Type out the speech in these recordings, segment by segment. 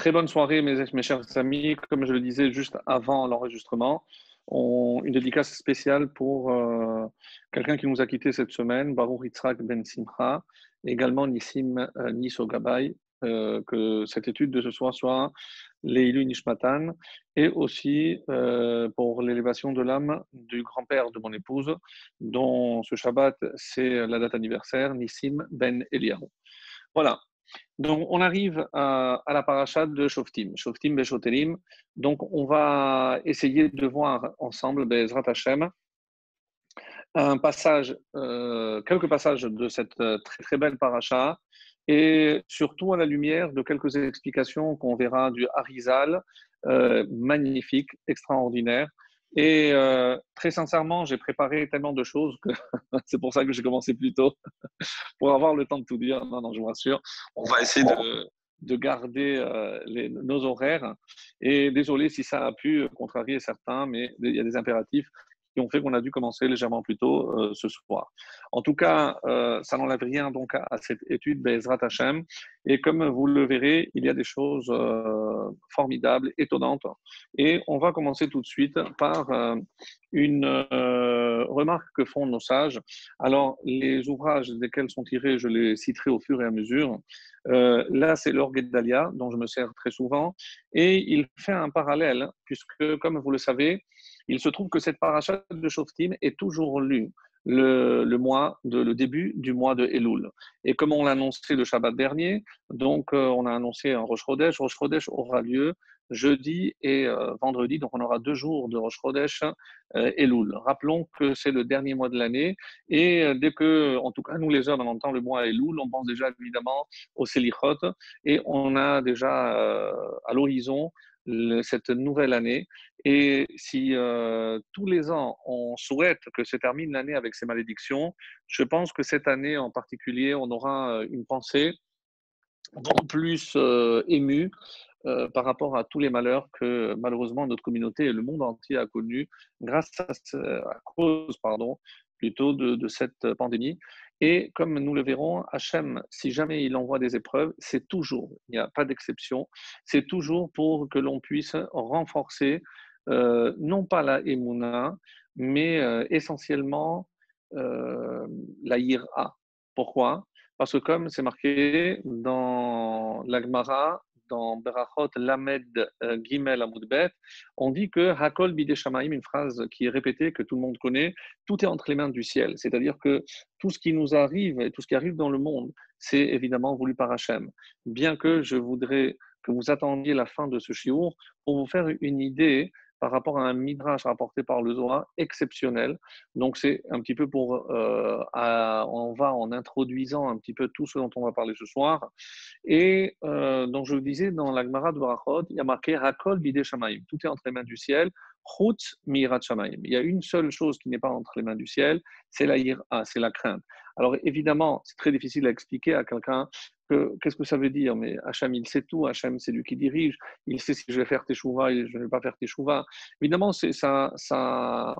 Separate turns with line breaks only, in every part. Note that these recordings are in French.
Très bonne soirée, mes, chers amis. Comme je le disais juste avant l'enregistrement, une dédicace spéciale pour euh, quelqu'un qui nous a quitté cette semaine, Baruch Yitzhak Ben Simcha, également Nissim euh, euh, que cette étude de ce soir soit Leilu Nishmatan, et aussi pour l'élévation de l'âme du grand-père de mon épouse, dont ce Shabbat, c'est la date anniversaire, Nissim Ben Eliyahu. Voilà, donc, on arrive à, la paracha de Shoftim, Shoftim Beshoterim. Donc, on va essayer de voir ensemble, Bezrat Hashem, un passage, euh, quelques passages de cette euh, très très belle paracha, et surtout à la lumière de quelques explications qu'on verra du Harizal, euh, magnifique, extraordinaire, et euh, très sincèrement, j'ai préparé tellement de choses que c'est pour ça que j'ai commencé plus tôt, pour avoir le temps de tout dire. Non, non, je vous rassure, on va essayer de, de garder euh, les, nos horaires. Et désolé si ça a pu contrarier certains, mais il y a des impératifs qui ont fait qu'on a dû commencer légèrement plus tôt euh, ce soir. En tout cas, euh, ça n'enlève rien donc à, cette étude Bezrat Hashem. Et comme vous le verrez, il y a des choses euh, formidables, étonnantes. Et on va commencer tout de suite par une remarque que font nos sages. Alors, les ouvrages desquels sont tirés, je les citerai au fur et à mesure. là, c'est l'orgue d'Alia, dont je me sers très souvent, et il fait un parallèle, puisque, comme vous le savez, il se trouve que cette paracha de Shoftim est toujours lue le, mois de, le début du mois de Elul. Et comme on l'a annoncé le Shabbat dernier, donc euh, on a annoncé un Rosh Chodesh. Rosh Chodesh aura lieu jeudi et euh, vendredi, donc on aura deux jours de Rosh Chodesh euh, Elul. Rappelons que c'est le dernier mois de l'année et dès que, en tout cas nous les hommes, on entend le mois Elul, on pense déjà évidemment au Selichot et on a déjà à l'horizon cette nouvelle année. Et si euh, tous les ans on souhaite que se termine l'année avec ces malédictions, je pense que cette année en particulier, on aura euh, une pensée beaucoup plus euh, émue par rapport à tous les malheurs que malheureusement notre communauté et le monde entier a connus grâce à, cause pardon, plutôt de cette pandémie. Et comme nous le verrons, Hachem, si jamais il envoie des épreuves, c'est toujours, il n'y a pas d'exception, c'est toujours pour que l'on puisse renforcer euh, non pas la Emouna, mais euh, essentiellement euh, la Ira. Pourquoi? Parce que comme c'est marqué dans l'Agmara, dans Berachot Lamed euh, Gimel Amoudbet, on dit que Hakol Bide Shamaim, une phrase qui est répétée, que tout le monde connaît, tout est entre les mains du ciel. C'est-à-dire que tout ce qui nous arrive et tout ce qui arrive dans le monde, c'est évidemment voulu par Hachem. Bien que je voudrais que vous attendiez la fin de ce chiour pour vous faire une idée par rapport à un midrash rapporté par le Zohar exceptionnel. Donc c'est un petit peu pour, euh, on va en introduisant un petit peu tout ce dont on va parler ce soir. Et euh, donc je vous disais, dans la Gemara de Barachot, il y a marqué Hakol bide Shamaim, tout est entre les mains du ciel. Chutz mirat Shamaim. Il y a une seule chose qui n'est pas entre les mains du ciel, c'est la ira, c'est la crainte. Alors évidemment, c'est très difficile à expliquer à quelqu'un qu'est-ce que ça veut dire? Mais Hachem, il sait tout. Hachem, c'est lui qui dirige. Il sait si je vais faire tes chouvas et je ne vais pas faire tes chouvas. Évidemment, ça, ça,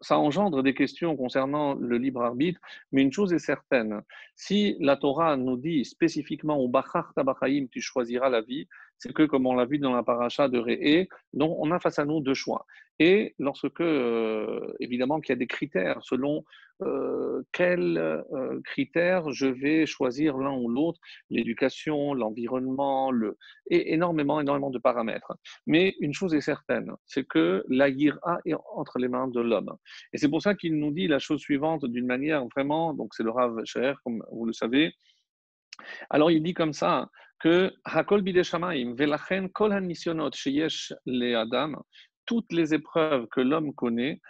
ça engendre des questions concernant le libre arbitre, mais une chose est certaine, si la Torah nous dit spécifiquement au Bachar Tabachaim, tu choisiras la vie, c'est que, comme on l'a vu dans la paracha de Réé, donc on a face à nous deux choix. Et lorsque, euh, évidemment, qu'il y a des critères selon euh, quels euh, critères je vais choisir l'un ou l'autre, l'éducation, l'environnement, le... et énormément, énormément de paramètres. Mais une chose est certaine, c'est que la yira est entre les mains de l'homme. Et c'est pour ça qu'il nous dit la chose suivante d'une manière vraiment, donc c'est le Rav Cher, comme vous le savez. Alors il dit comme ça, que Hakol Velachen Kol Sheyesh Le Adam, toutes les épreuves que l'homme connaît,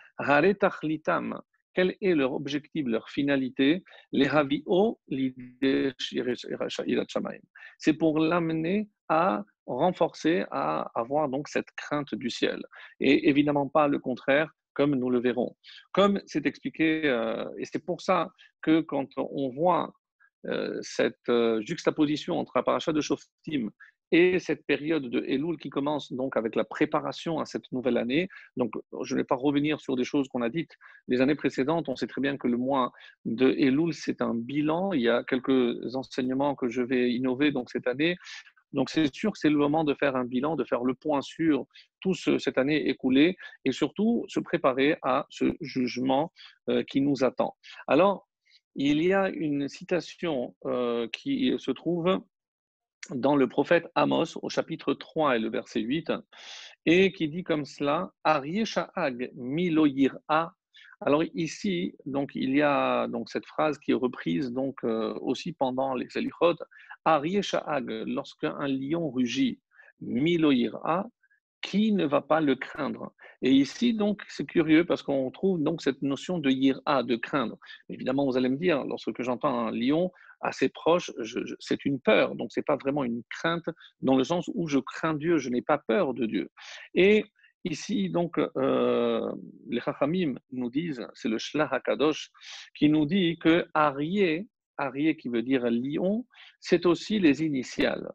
quel est leur objectif, leur finalité? Les Havio C'est pour l'amener à renforcer, à avoir donc cette crainte du ciel. Et évidemment pas le contraire, comme nous le verrons. Comme c'est expliqué, euh, et c'est pour ça que quand on voit euh, cette euh, juxtaposition entre la paracha de Shoftim et cette période de Elul qui commence donc avec la préparation à cette nouvelle année. Donc, je ne vais pas revenir sur des choses qu'on a dites les années précédentes. On sait très bien que le mois de Elul, c'est un bilan. Il y a quelques enseignements que je vais innover donc cette année Donc c'est sûr que c'est le moment de faire un bilan, de faire le point sur toute cette année écoulée et surtout se préparer à ce jugement euh, qui nous attend. Alors, il y a une citation euh, qui se trouve dans le prophète Amos au chapitre 3 et le verset 8 et qui dit comme cela Ariesha'ag miloyir'a alors ici, donc il y a donc cette phrase qui est reprise donc euh, aussi pendant les Elichot. Ariesha'ag, lorsqu'un lion rugit, miloira, qui ne va pas le craindre Et ici, donc, c'est curieux parce qu'on trouve donc cette notion de yira, de craindre. Évidemment, vous allez me dire, lorsque j'entends un lion assez proche, c'est une peur. Donc, c'est pas vraiment une crainte dans le sens où je crains Dieu, je n'ai pas peur de Dieu. Et Ici, donc, euh, les Chachamim nous disent, c'est le Shlach HaKadosh, qui nous dit que Arié, Arié qui veut dire lion, c'est aussi les initiales.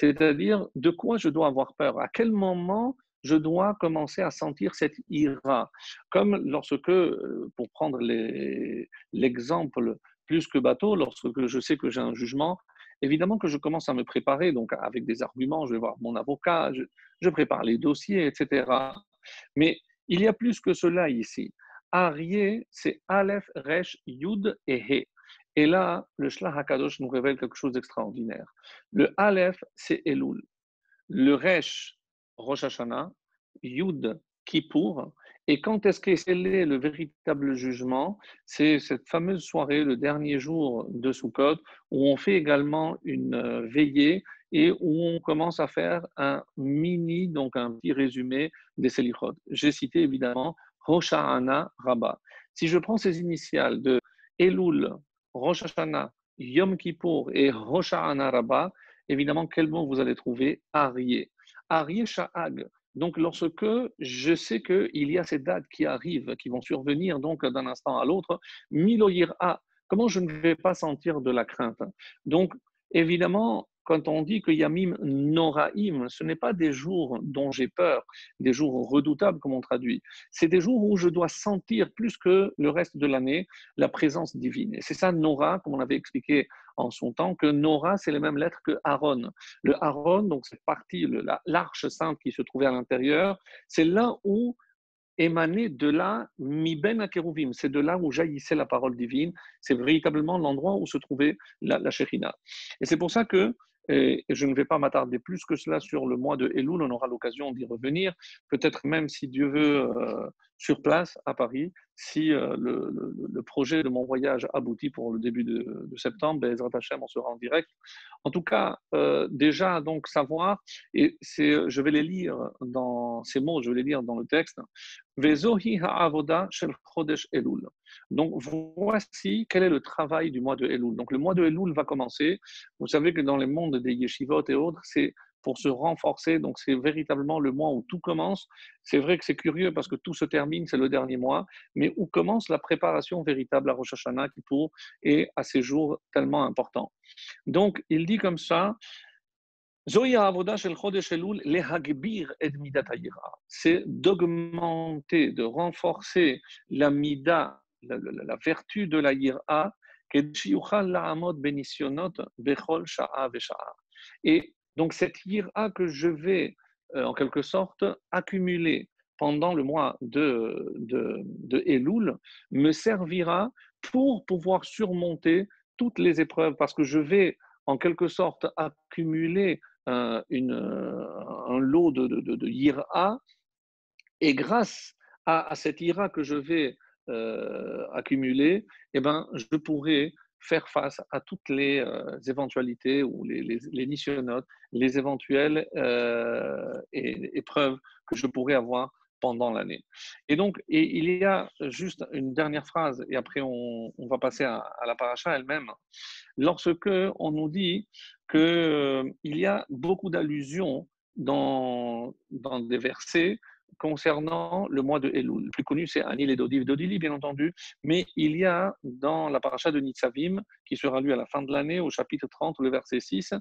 C'est-à-dire, de quoi je dois avoir peur? À quel moment je dois commencer à sentir cette ira? Comme lorsque, euh, pour prendre l'exemple plus que bateau, lorsque je sais que j'ai un jugement, évidemment que je commence à me préparer, donc avec des arguments, je vais voir mon avocat, je, prépare les dossiers, etc. Mais il y a plus que cela ici. Arié, c'est Aleph, Resh, Yud et He. Et là, le Shlach HaKadosh nous révèle quelque chose d'extraordinaire. Le Aleph, c'est Elul. Le Resh, Rosh Hashanah. Yud, Kippour. Et quand est-ce qu'est scellé le véritable jugement? C'est cette fameuse soirée, le dernier jour de Sukkot, où on fait également une euh, veillée et où on commence à faire un mini, donc un petit résumé des Selichot. J'ai cité évidemment Rosh Hashanah Rabbah. Si je prends ces initiales de Elul, Rosh Yom Kippour et Rosh Hashanah évidemment, quel mot vous allez trouver? Arié. Arié Sha'ag, donc, lorsque je sais qu'il y a ces dates qui arrivent, qui vont survenir donc d'un instant à l'autre, miloyira, comment je ne vais pas sentir de la crainte? Donc, évidemment, quand on dit que Yamim Noraim, ce n'est pas des jours dont j'ai peur, des jours redoutables comme on traduit. C'est des jours où je dois sentir plus que le reste de l'année la présence divine. Et c'est ça Nora, comme on avait expliqué en son temps, que Nora, c'est les mêmes lettres que Aaron. Le Aaron, donc cette partie, l'arche sainte qui se trouvait à l'intérieur, c'est là où émanait de là, mi ben akeruvim, c'est de là où jaillissait la parole divine, c'est véritablement l'endroit où se trouvait la, la Et c'est pour ça que et, je ne vais pas m'attarder plus que cela sur le mois de Elul, on aura l'occasion d'y revenir. Peut-être même, si Dieu veut, euh, sur place à Paris, si euh, le, projet de mon voyage aboutit pour le début de, septembre, Hashem, on sera en direct. En tout cas, euh, déjà, donc, savoir, et je vais les lire dans ces mots, je vais les lire dans le texte. Vezohi ha'avoda shel chodesh Elul. Donc, voici quel est le travail du mois de Elul. Donc, le mois de Elul va commencer. Vous savez que dans les mondes des yeshivot et autres, c'est pour se renforcer. Donc, c'est véritablement le mois où tout commence. C'est vrai que c'est curieux parce que tout se termine, c'est le dernier mois, mais où commence la préparation véritable à Rosh Hashanah, pour et à ces jours tellement importants. Donc, il dit comme ça. C'est d'augmenter, de renforcer la mida, la, vertu de la yira, et donc cette ira que je vais euh, en quelque sorte accumuler pendant le mois de, de, Elul me servira pour pouvoir surmonter toutes les épreuves parce que je vais en quelque sorte accumuler euh, un lot de, de, de, ira et grâce à, cette ira que je vais euh, accumuler, eh ben, je pourrai faire face à toutes les euh, éventualités ou les, les, les les éventuelles euh, épreuves que je pourrais avoir pendant l'année. Et donc, et il y a juste une dernière phrase, et après on, va passer à, à la paracha elle-même. Lorsque on nous dit qu'il euh, y a beaucoup d'allusions dans, dans des versets concernant le mois de Elul. Le plus connu, c'est Anil et Dodiv Dodili, bien entendu, mais il y a dans la paracha de Nitzavim, qui sera lu à la fin de l'année, au chapitre 30, le verset 6,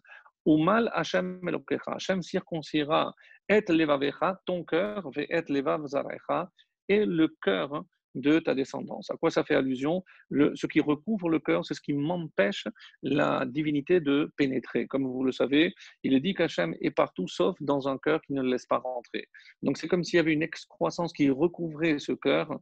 Umal Hashem Elokecha, Hashem circoncira et levavecha, ton cœur, ve et levav zarecha, et le cœur de ta descendance. À quoi ça fait allusion? Ce qui recouvre le cœur, c'est ce qui m'empêche la divinité de pénétrer. Comme vous le savez, il est dit qu'Hachem est partout sauf dans un cœur qui ne le laisse pas rentrer. Donc c'est comme s'il y avait une excroissance qui recouvrait ce cœur,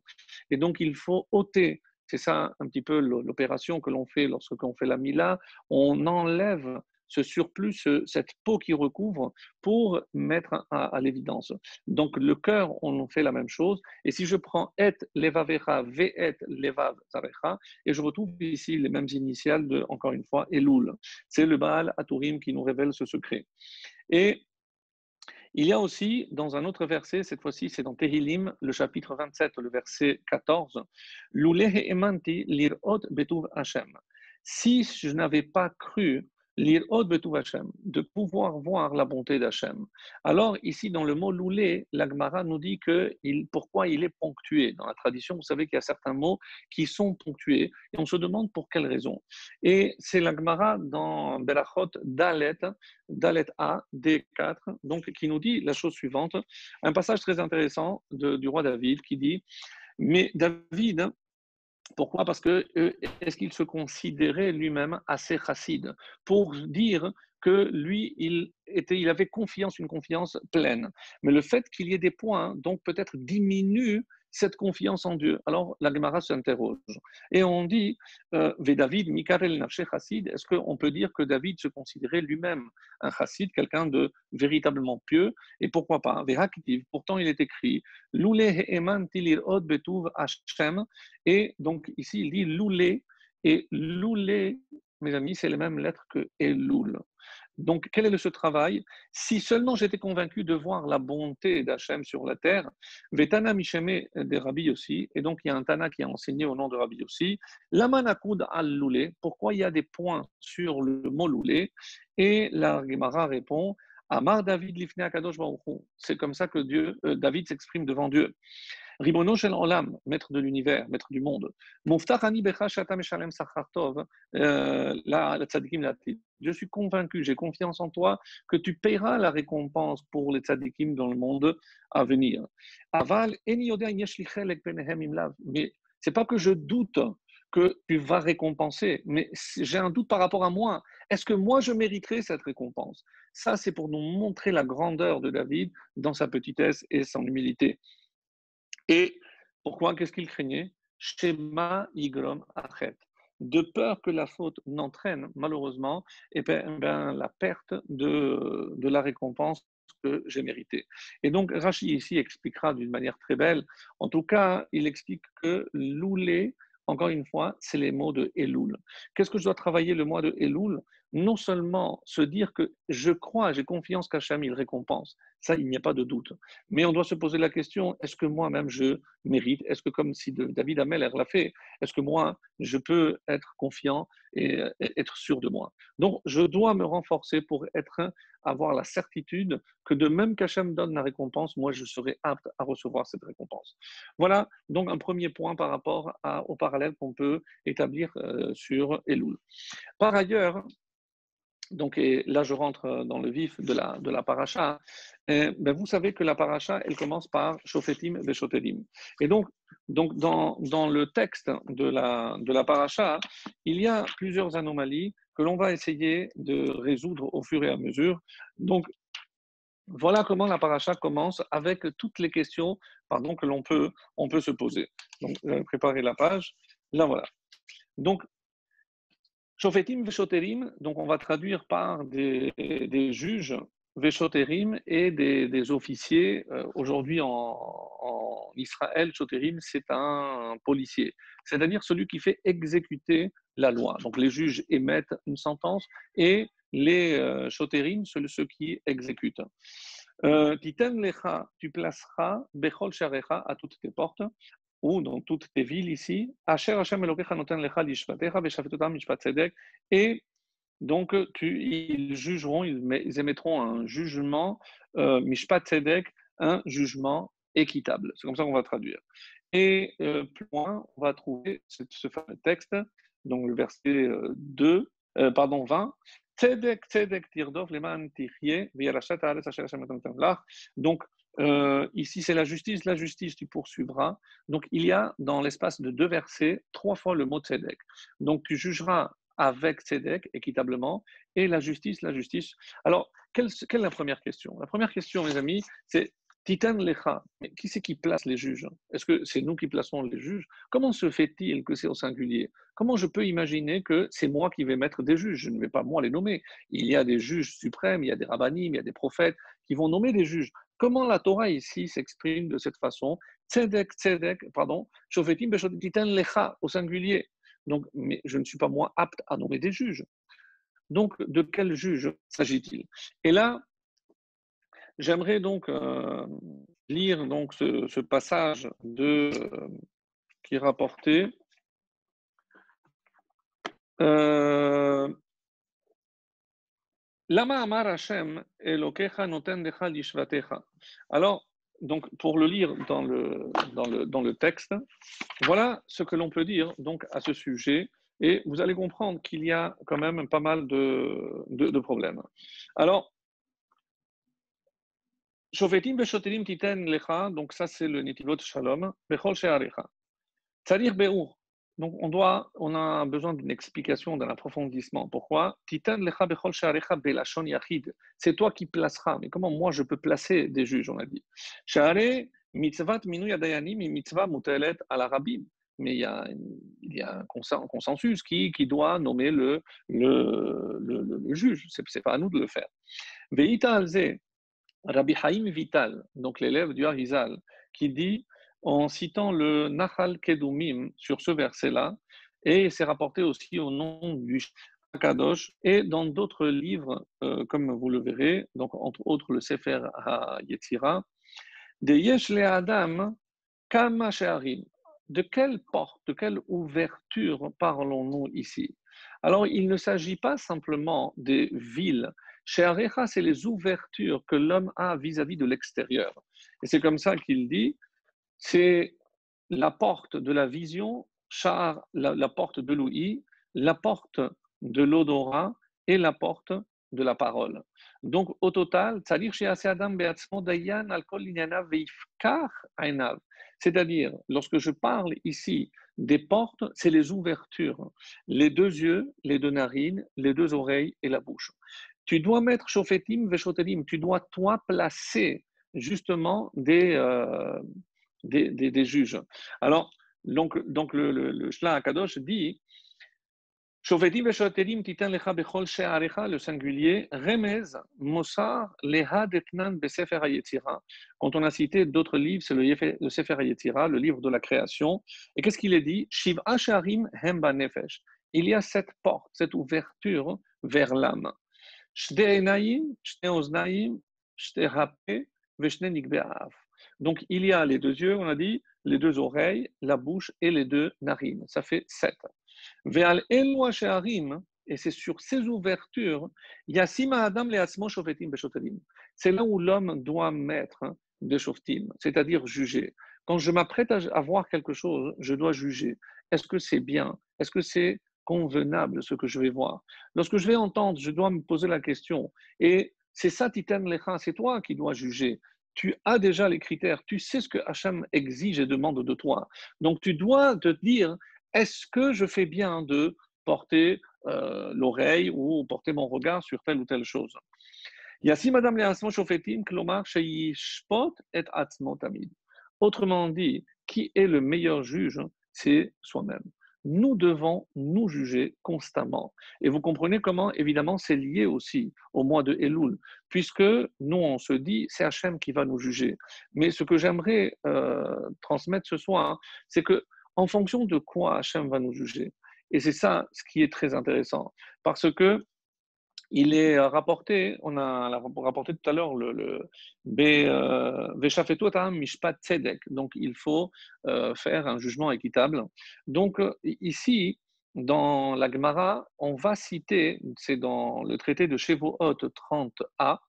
et donc il faut ôter c'est ça un petit peu l'opération que l'on fait lorsque l'on fait la Mila. On enlève ce surplus, cette peau qui recouvre, pour mettre à, l'évidence. Donc le cœur, on fait la même chose. Et si je prends et levavecha, ve et levav zarecha, et je retrouve ici les mêmes initiales de, encore une fois, Elul. C'est le Baal Aturim qui nous révèle ce secret. Et il y a aussi, dans un autre verset, cette fois-ci c'est dans Tehilim, le chapitre 27, le verset 14, emanti lirot betuv Hashem. Si je n'avais pas cru de pouvoir voir la bonté d'Hachem. Alors, ici, dans le mot loulé, l'Agmara nous dit que pourquoi il est ponctué. Dans la tradition, vous savez qu'il y a certains mots qui sont ponctués, et on se demande pour quelle raison. Et c'est l'Agmara dans Berachot Dalet, Dalet A, D4, donc, qui nous dit la chose suivante, un passage très intéressant du roi David qui dit, mais David pourquoi? Parce que euh, est-ce qu'il se considérait lui-même assez chassid pour dire que lui, il, il avait confiance, une confiance pleine? Mais le fait qu'il y ait des points, donc peut-être diminue cette confiance en Dieu. Alors la Gemara s'interroge. Et on dit, euh, David, Mikarel est-ce qu'on peut dire que David se considérait lui-même un chassid, quelqu'un de véritablement pieux? Et pourquoi pas? Pourtant, il est écrit, Loulé Eman Tilir Od. Et donc ici, il dit Loulé. Et Loulé, mes amis, c'est les mêmes lettres que Elul. Donc, quel est ce travail? Si seulement j'étais convaincu de voir la bonté d'Hachem sur la terre, Vetana Misheme des Rabbi aussi, et donc il y a un Tana qui a enseigné au nom de Rabbi aussi, Lamanakoud al-Loulé, pourquoi il y a des points sur le mot Loulé? Et la Gemara répond, Amar David Lifne Akadosh C'est comme ça que Dieu, euh, David s'exprime devant Dieu. Ribono shel olam, maître de l'univers, maître du monde. Euh, Je suis convaincu, j'ai confiance en toi que tu paieras la récompense pour les tzadikim dans le monde à venir. Aval Mais c'est pas que je doute que tu vas récompenser, mais j'ai un doute par rapport à moi. Est-ce que moi je mériterai cette récompense? Ça, c'est pour nous montrer la grandeur de David dans sa petitesse et son humilité. Et pourquoi Qu'est-ce qu'il craignait? Shema Igrom Achet. De peur que la faute n'entraîne malheureusement eh ben, ben, la perte de, la récompense que j'ai mérité. Et donc, Rashi ici expliquera d'une manière très belle. En tout cas, il explique que l'oulé, encore une fois, c'est les mots de Elul. Qu'est-ce que je dois travailler le mois de Elul? Non seulement se dire que je crois, j'ai confiance qu'Hacham il récompense, ça, il n'y a pas de doute. Mais on doit se poser la question, est-ce que moi-même je mérite? Est-ce que comme si David Ameller l'a fait, est-ce que moi, je peux être confiant et être sûr de moi? Donc, je dois me renforcer pour être, avoir la certitude que de même qu'Hachem donne la récompense, moi, je serai apte à recevoir cette récompense. Voilà donc un premier point par rapport au parallèle qu'on peut établir euh, sur Elul. Par ailleurs, donc, et là, je rentre dans le vif de la, de paracha. ben, vous savez que la paracha, elle commence par Shofetim Veshotedim. Et donc, donc dans, le texte de la, de paracha, il y a plusieurs anomalies que l'on va essayer de résoudre au fur et à mesure. Donc, voilà comment la paracha commence avec toutes les questions pardon, que l'on peut, peut se poser. Donc, préparer la page. Là, voilà. Donc, Shofetim Veshoterim, donc on va traduire par des, juges Veshoterim et des, officiers. Euh, aujourd'hui en, Israël, Shoterim, c'est un policier, c'est-à-dire celui qui fait exécuter la loi. Donc les juges émettent une sentence et les euh, Shoterim, ceux, qui exécutent. Euh, Titen lecha, tu placeras Bechol Sharecha à toutes tes portes, ou dans toutes tes villes ici, et donc ils jugeront, ils, émettront un jugement, euh, Mishpat Tzedek, un jugement équitable. C'est comme ça qu'on va traduire. Et euh, plus loin, on va trouver ce, fameux texte, donc le verset 2, euh, pardon, 20, Donc, euh, ici, c'est la justice, la justice, tu poursuivras. Donc, il y a dans l'espace de deux versets trois fois le mot tzedek. Donc, tu jugeras avec tzedek, équitablement, et la justice, la justice. Alors, quelle, est la première question? La première question, mes amis, c'est Titan Lecha, qui c'est qui place les juges? Est-ce que c'est nous qui plaçons les juges? Comment se fait-il que c'est au singulier? Comment je peux imaginer que c'est moi qui vais mettre des juges? Je ne vais pas moi les nommer. Il y a des juges suprêmes, il y a des rabbinim, il y a des prophètes qui vont nommer des juges. Comment la Torah ici s'exprime de cette façon? Tzedek, tzedek, pardon, shofetim lecha au singulier. Donc, mais je ne suis pas moi apte à nommer des juges. Donc, de quel juge s'agit-il? Et là, J'aimerais donc euh, lire donc ce, passage euh, qui est rapporté. Euh, Lama Amar Hashem Elokecha Noten Decha Lishvatecha. Alors, donc, pour le lire dans le, dans le, dans le texte, voilà ce que l'on peut dire donc à ce sujet. Et vous allez comprendre qu'il y a quand même pas mal de, de, de problèmes. Alors, Shofetim beshoterim titen lecha, donc ça c'est le Netivot Shalom, bechol she'arecha. C'est-à-dire Beur. Donc on doit, on a besoin d'une explication, d'un approfondissement. Pourquoi? C'est toi qui placeras. Mais comment moi je peux placer des juges, on a dit? Mitzvah. Mais il y a, il y a un consensus qui, qui doit nommer le, le, le, juge. Ce n'est pas à nous de le faire. Veita alze, Rabbi Haïm Vital, donc l'élève du Harizal, qui dit, en citant le Nahal Kedumim sur ce verset-là, et c'est rapporté aussi au nom du Kadosh, et dans d'autres livres, euh, comme vous le verrez, donc entre autres le Sefer HaYetzira, de Yesh le Adam Kama De quelle porte, de quelle ouverture parlons-nous ici? Alors, il ne s'agit pas simplement des villes. Chez Arecha, c'est les ouvertures que l'homme a vis-à-vis de l'extérieur. Et c'est comme ça qu'il dit, c'est la porte de la vision, char, la, porte de l'ouïe, la porte de l'odorat et la porte de la parole. Donc, au total, c'est-à-dire, lorsque je parle ici des portes, c'est les ouvertures, les deux yeux, les deux narines, les deux oreilles et la bouche. Tu dois mettre Shofetim Veshotelim, tu dois toi placer justement des, euh, des, des, juges. Alors, donc, donc le, le, le Akadosh dit Shofetim Veshotelim titan lecha bechol le singulier, remez, mosar, leha detnan besefer hayetzira. Quand on a cité d'autres livres, c'est le, Sefer hayetzira, le livre de la création. Et qu'est-ce qu'il est dit? Shiv Asharim hemba nefesh. Il y a cette porte, cette ouverture vers l'âme. Donc, il y a les deux yeux, on a dit, les deux oreilles, la bouche et les deux narines. Ça fait sept. Et c'est sur ces ouvertures, c'est là où l'homme doit mettre des shoftim, c'est-à-dire juger. Quand je m'apprête à voir quelque chose, je dois juger. Est-ce que c'est bien? Est-ce que c'est convenable ce que je vais voir? Lorsque je vais entendre, je dois me poser la question. Et c'est ça, Titan Lecha, c'est toi qui dois juger. Tu as déjà les critères, tu sais ce que Hachem exige et demande de toi. Donc tu dois te dire, est-ce que je fais bien de porter euh, l'oreille ou porter mon regard sur telle ou telle chose? Autrement dit, qui est le meilleur juge? C'est soi-même nous devons nous juger constamment. Et vous comprenez comment, évidemment, c'est lié aussi au mois de Elul, puisque nous, on se dit, c'est Hachem qui va nous juger. Mais ce que j'aimerais euh, transmettre ce soir, c'est que en fonction de quoi Hachem va nous juger. Et c'est ça ce qui est très intéressant, parce que il est euh, rapporté, on a rapporté tout à l'heure le, le euh, Mishpat Tzedek, donc il faut euh, faire un jugement équitable. Donc ici, dans la Gemara, on va citer, c'est dans le traité de Shevuot 30a,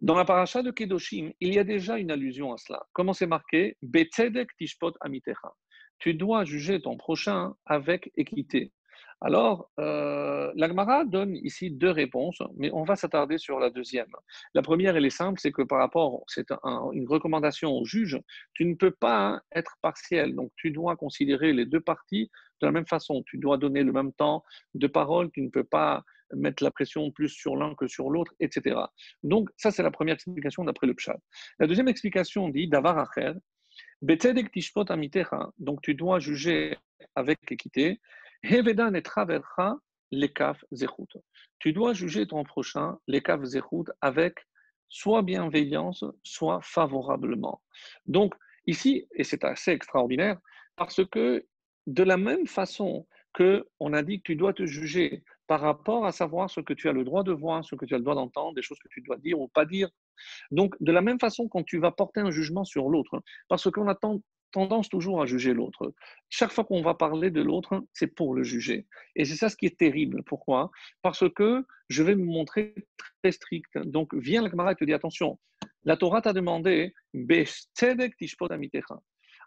dans la paracha de Kedoshim, il y a déjà une allusion à cela. Comment c'est marqué? Betzedek tishpot amitecha. Tu dois juger ton prochain avec équité. Alors, euh, l'Agmara donne ici deux réponses, mais on va s'attarder sur la deuxième. La première, elle est simple, c'est que par rapport, c'est une recommandation au juge, tu ne peux pas être partiel, donc tu dois considérer les deux parties de la même façon, tu dois donner le même temps de parole, tu ne peux pas mettre la pression plus sur l'un que sur l'autre, etc. Donc, ça, c'est la première explication d'après le Pshat. La deuxième explication dit Davar Acher, donc tu dois juger avec équité. Tu dois juger ton prochain, lekaf zechut, avec soit bienveillance, soit favorablement. Donc, ici, et c'est assez extraordinaire, parce que de la même façon que on a dit que tu dois te juger par rapport à savoir ce que tu as le droit de voir, ce que tu as le droit d'entendre, des choses que tu dois dire ou pas dire. Donc, de la même façon, quand tu vas porter un jugement sur l'autre, parce qu'on a tendance toujours à juger l'autre. Chaque fois qu'on va parler de l'autre, c'est pour le juger. Et c'est ça ce qui est terrible. Pourquoi? Parce que je vais me montrer très strict. Donc, viens la camarade et te dit attention, la Torah t'a demandé,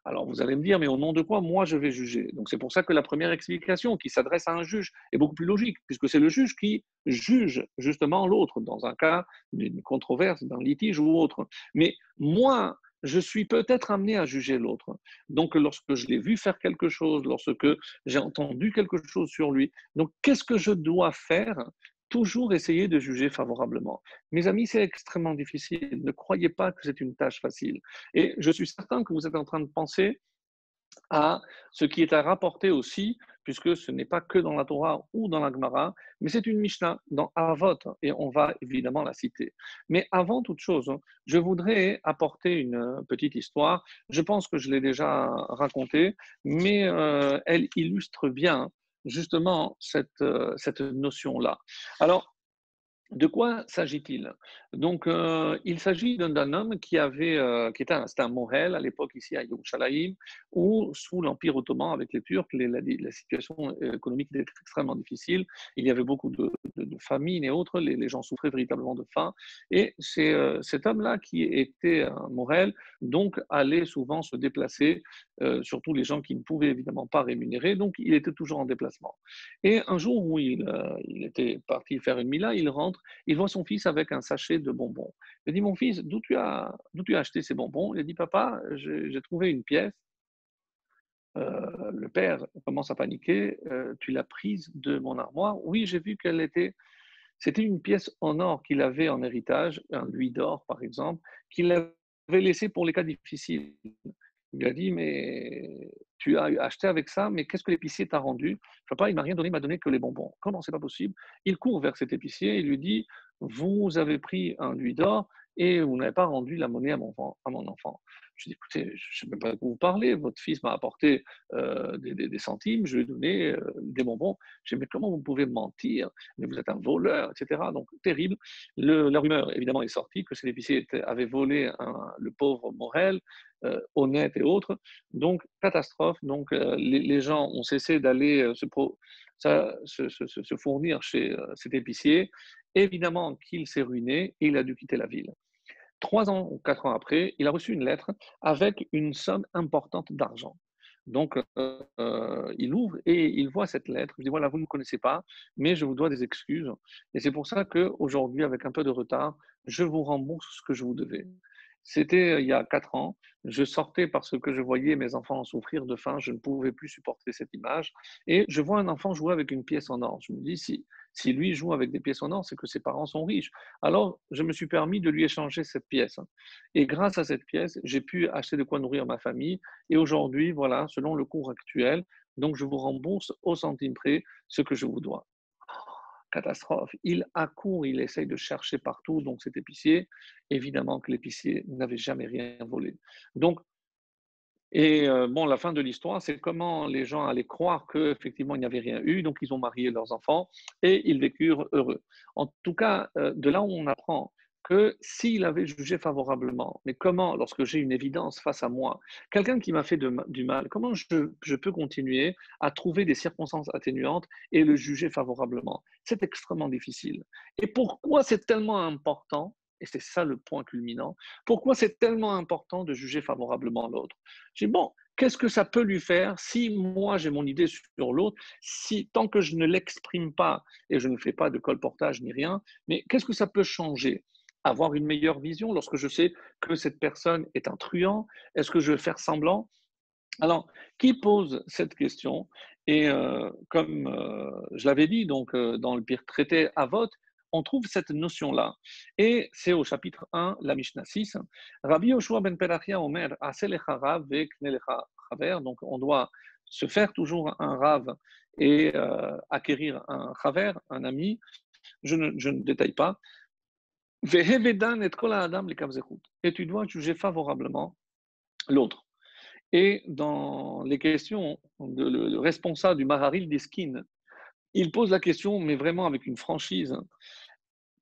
alors vous allez me dire, mais au nom de quoi moi je vais juger? Donc c'est pour ça que la première explication qui s'adresse à un juge est beaucoup plus logique, puisque c'est le juge qui juge justement l'autre dans un cas d'une controverse, d'un litige ou autre. Mais moi, je suis peut-être amené à juger l'autre. Donc lorsque je l'ai vu faire quelque chose, lorsque j'ai entendu quelque chose sur lui, donc qu'est-ce que je dois faire? Toujours essayer de juger favorablement. Mes amis, c'est extrêmement difficile. Ne croyez pas que c'est une tâche facile. Et je suis certain que vous êtes en train de penser à ce qui est à rapporter aussi, puisque ce n'est pas que dans la Torah ou dans la Gemara, mais c'est une Mishnah dans Avot, et on va évidemment la citer. Mais avant toute chose, je voudrais apporter une petite histoire. Je pense que je l'ai déjà racontée, mais euh, elle illustre bien justement cette, euh, cette notion-là. Alors, de quoi s'agit-il? Donc, euh, il s'agit d'un homme qui avait, euh, qui était un, un à l'époque ici à Yerushalayim, où sous l'Empire ottoman avec les Turcs, la, situation économique était extrêmement difficile. Il y avait beaucoup de, de, famines et autres. Les, gens souffraient véritablement de faim. Et c'est cet homme-là qui était un Morel, donc allait souvent se déplacer, surtout les gens qui ne pouvaient évidemment pas rémunérer. Donc, il était toujours en déplacement. Et un jour où il, il était parti faire une mila, il rentre il voit son fils avec un sachet de bonbons. Il dit, mon fils, d'où tu, as, tu as acheté ces bonbons? Il dit, papa, j'ai trouvé une pièce. Euh, le père commence à paniquer. Euh, tu l'as prise de mon armoire? Oui, j'ai vu qu'elle était. C'était une pièce en or qu'il avait en héritage, un louis d'or par exemple, qu'il avait laissé pour les cas difficiles. Il lui a dit, mais tu as acheté avec ça, mais qu'est-ce que l'épicier t'a rendu? Papa, il m'a rien donné, il m'a donné que les bonbons. Comment c'est pas possible? Il court vers cet épicier et lui dit, vous avez pris un louis d'or et vous n'avez pas rendu la monnaie à mon, à mon enfant. Je dis, écoutez, je ne sais même pas de quoi vous parlez, votre fils m'a apporté euh, des, centimes, je lui ai donné euh, des bonbons. Je dis, mais comment vous pouvez mentir? Mais vous êtes un voleur, etc. Donc, terrible. la rumeur, évidemment, est sortie que cet épicier avait volé le pauvre Morel, honnête et autres. Donc, catastrophe. Donc, les, gens ont cessé d'aller se, se, fournir chez cet épicier. Évidemment qu'il s'est ruiné et il a dû quitter la ville. Trois ans ou quatre ans après, il a reçu une lettre avec une somme importante d'argent. Donc, euh, euh, il ouvre et il voit cette lettre. Il dit voilà, vous ne me connaissez pas, mais je vous dois des excuses. Et c'est pour ça qu'aujourd'hui, avec un peu de retard, je vous rembourse ce que je vous devais. C'était euh, il y a quatre ans. Je sortais parce que je voyais mes enfants souffrir de faim. Je ne pouvais plus supporter cette image. Et je vois un enfant jouer avec une pièce en or. Je me dis, si, si lui joue avec des pièces en or, c'est que ses parents sont riches. Alors, je me suis permis de lui échanger cette pièce. Et grâce à cette pièce, j'ai pu acheter de quoi nourrir ma famille. Et aujourd'hui, voilà, selon le cours actuel, donc je vous rembourse au centime près ce que je vous dois catastrophe. Il accourt, il essaye de chercher partout, donc cet épicier, évidemment que l'épicier n'avait jamais rien volé. Donc, et euh, bon, la fin de l'histoire, c'est comment les gens allaient croire qu'effectivement il n'y avait rien eu, donc ils ont marié leurs enfants et ils vécurent heureux. En tout cas, euh, de là où on apprend que s'il avait jugé favorablement, mais comment, lorsque j'ai une évidence face à moi, quelqu'un qui m'a fait du mal, comment je, peux continuer à trouver des circonstances atténuantes et le juger favorablement? C'est extrêmement difficile. Et pourquoi c'est tellement important et c'est ça le point culminant. Pourquoi c'est tellement important de juger favorablement l'autre? J'ai bon, qu'est-ce que ça peut lui faire si moi j'ai mon idée sur l'autre, si tant que je ne l'exprime pas et je ne fais pas de colportage ni rien, mais qu'est-ce que ça peut changer? Avoir une meilleure vision lorsque je sais que cette personne est un truand? Est-ce que je vais faire semblant? Alors, qui pose cette question? Et euh, comme euh, je l'avais dit, donc euh, dans le pire traité à vote, on trouve cette notion-là. Et c'est au chapitre 1, la Mishnah 6. Rabbi Yoshua ben Perachia Omer, donc on doit se faire toujours un rav et acquérir un chaver, un ami. Je ne détaille pas. Et tu dois juger favorablement l'autre. Et dans les questions, de, le, responsable du Maharil d'Eskin, il pose la question, mais vraiment avec une franchise.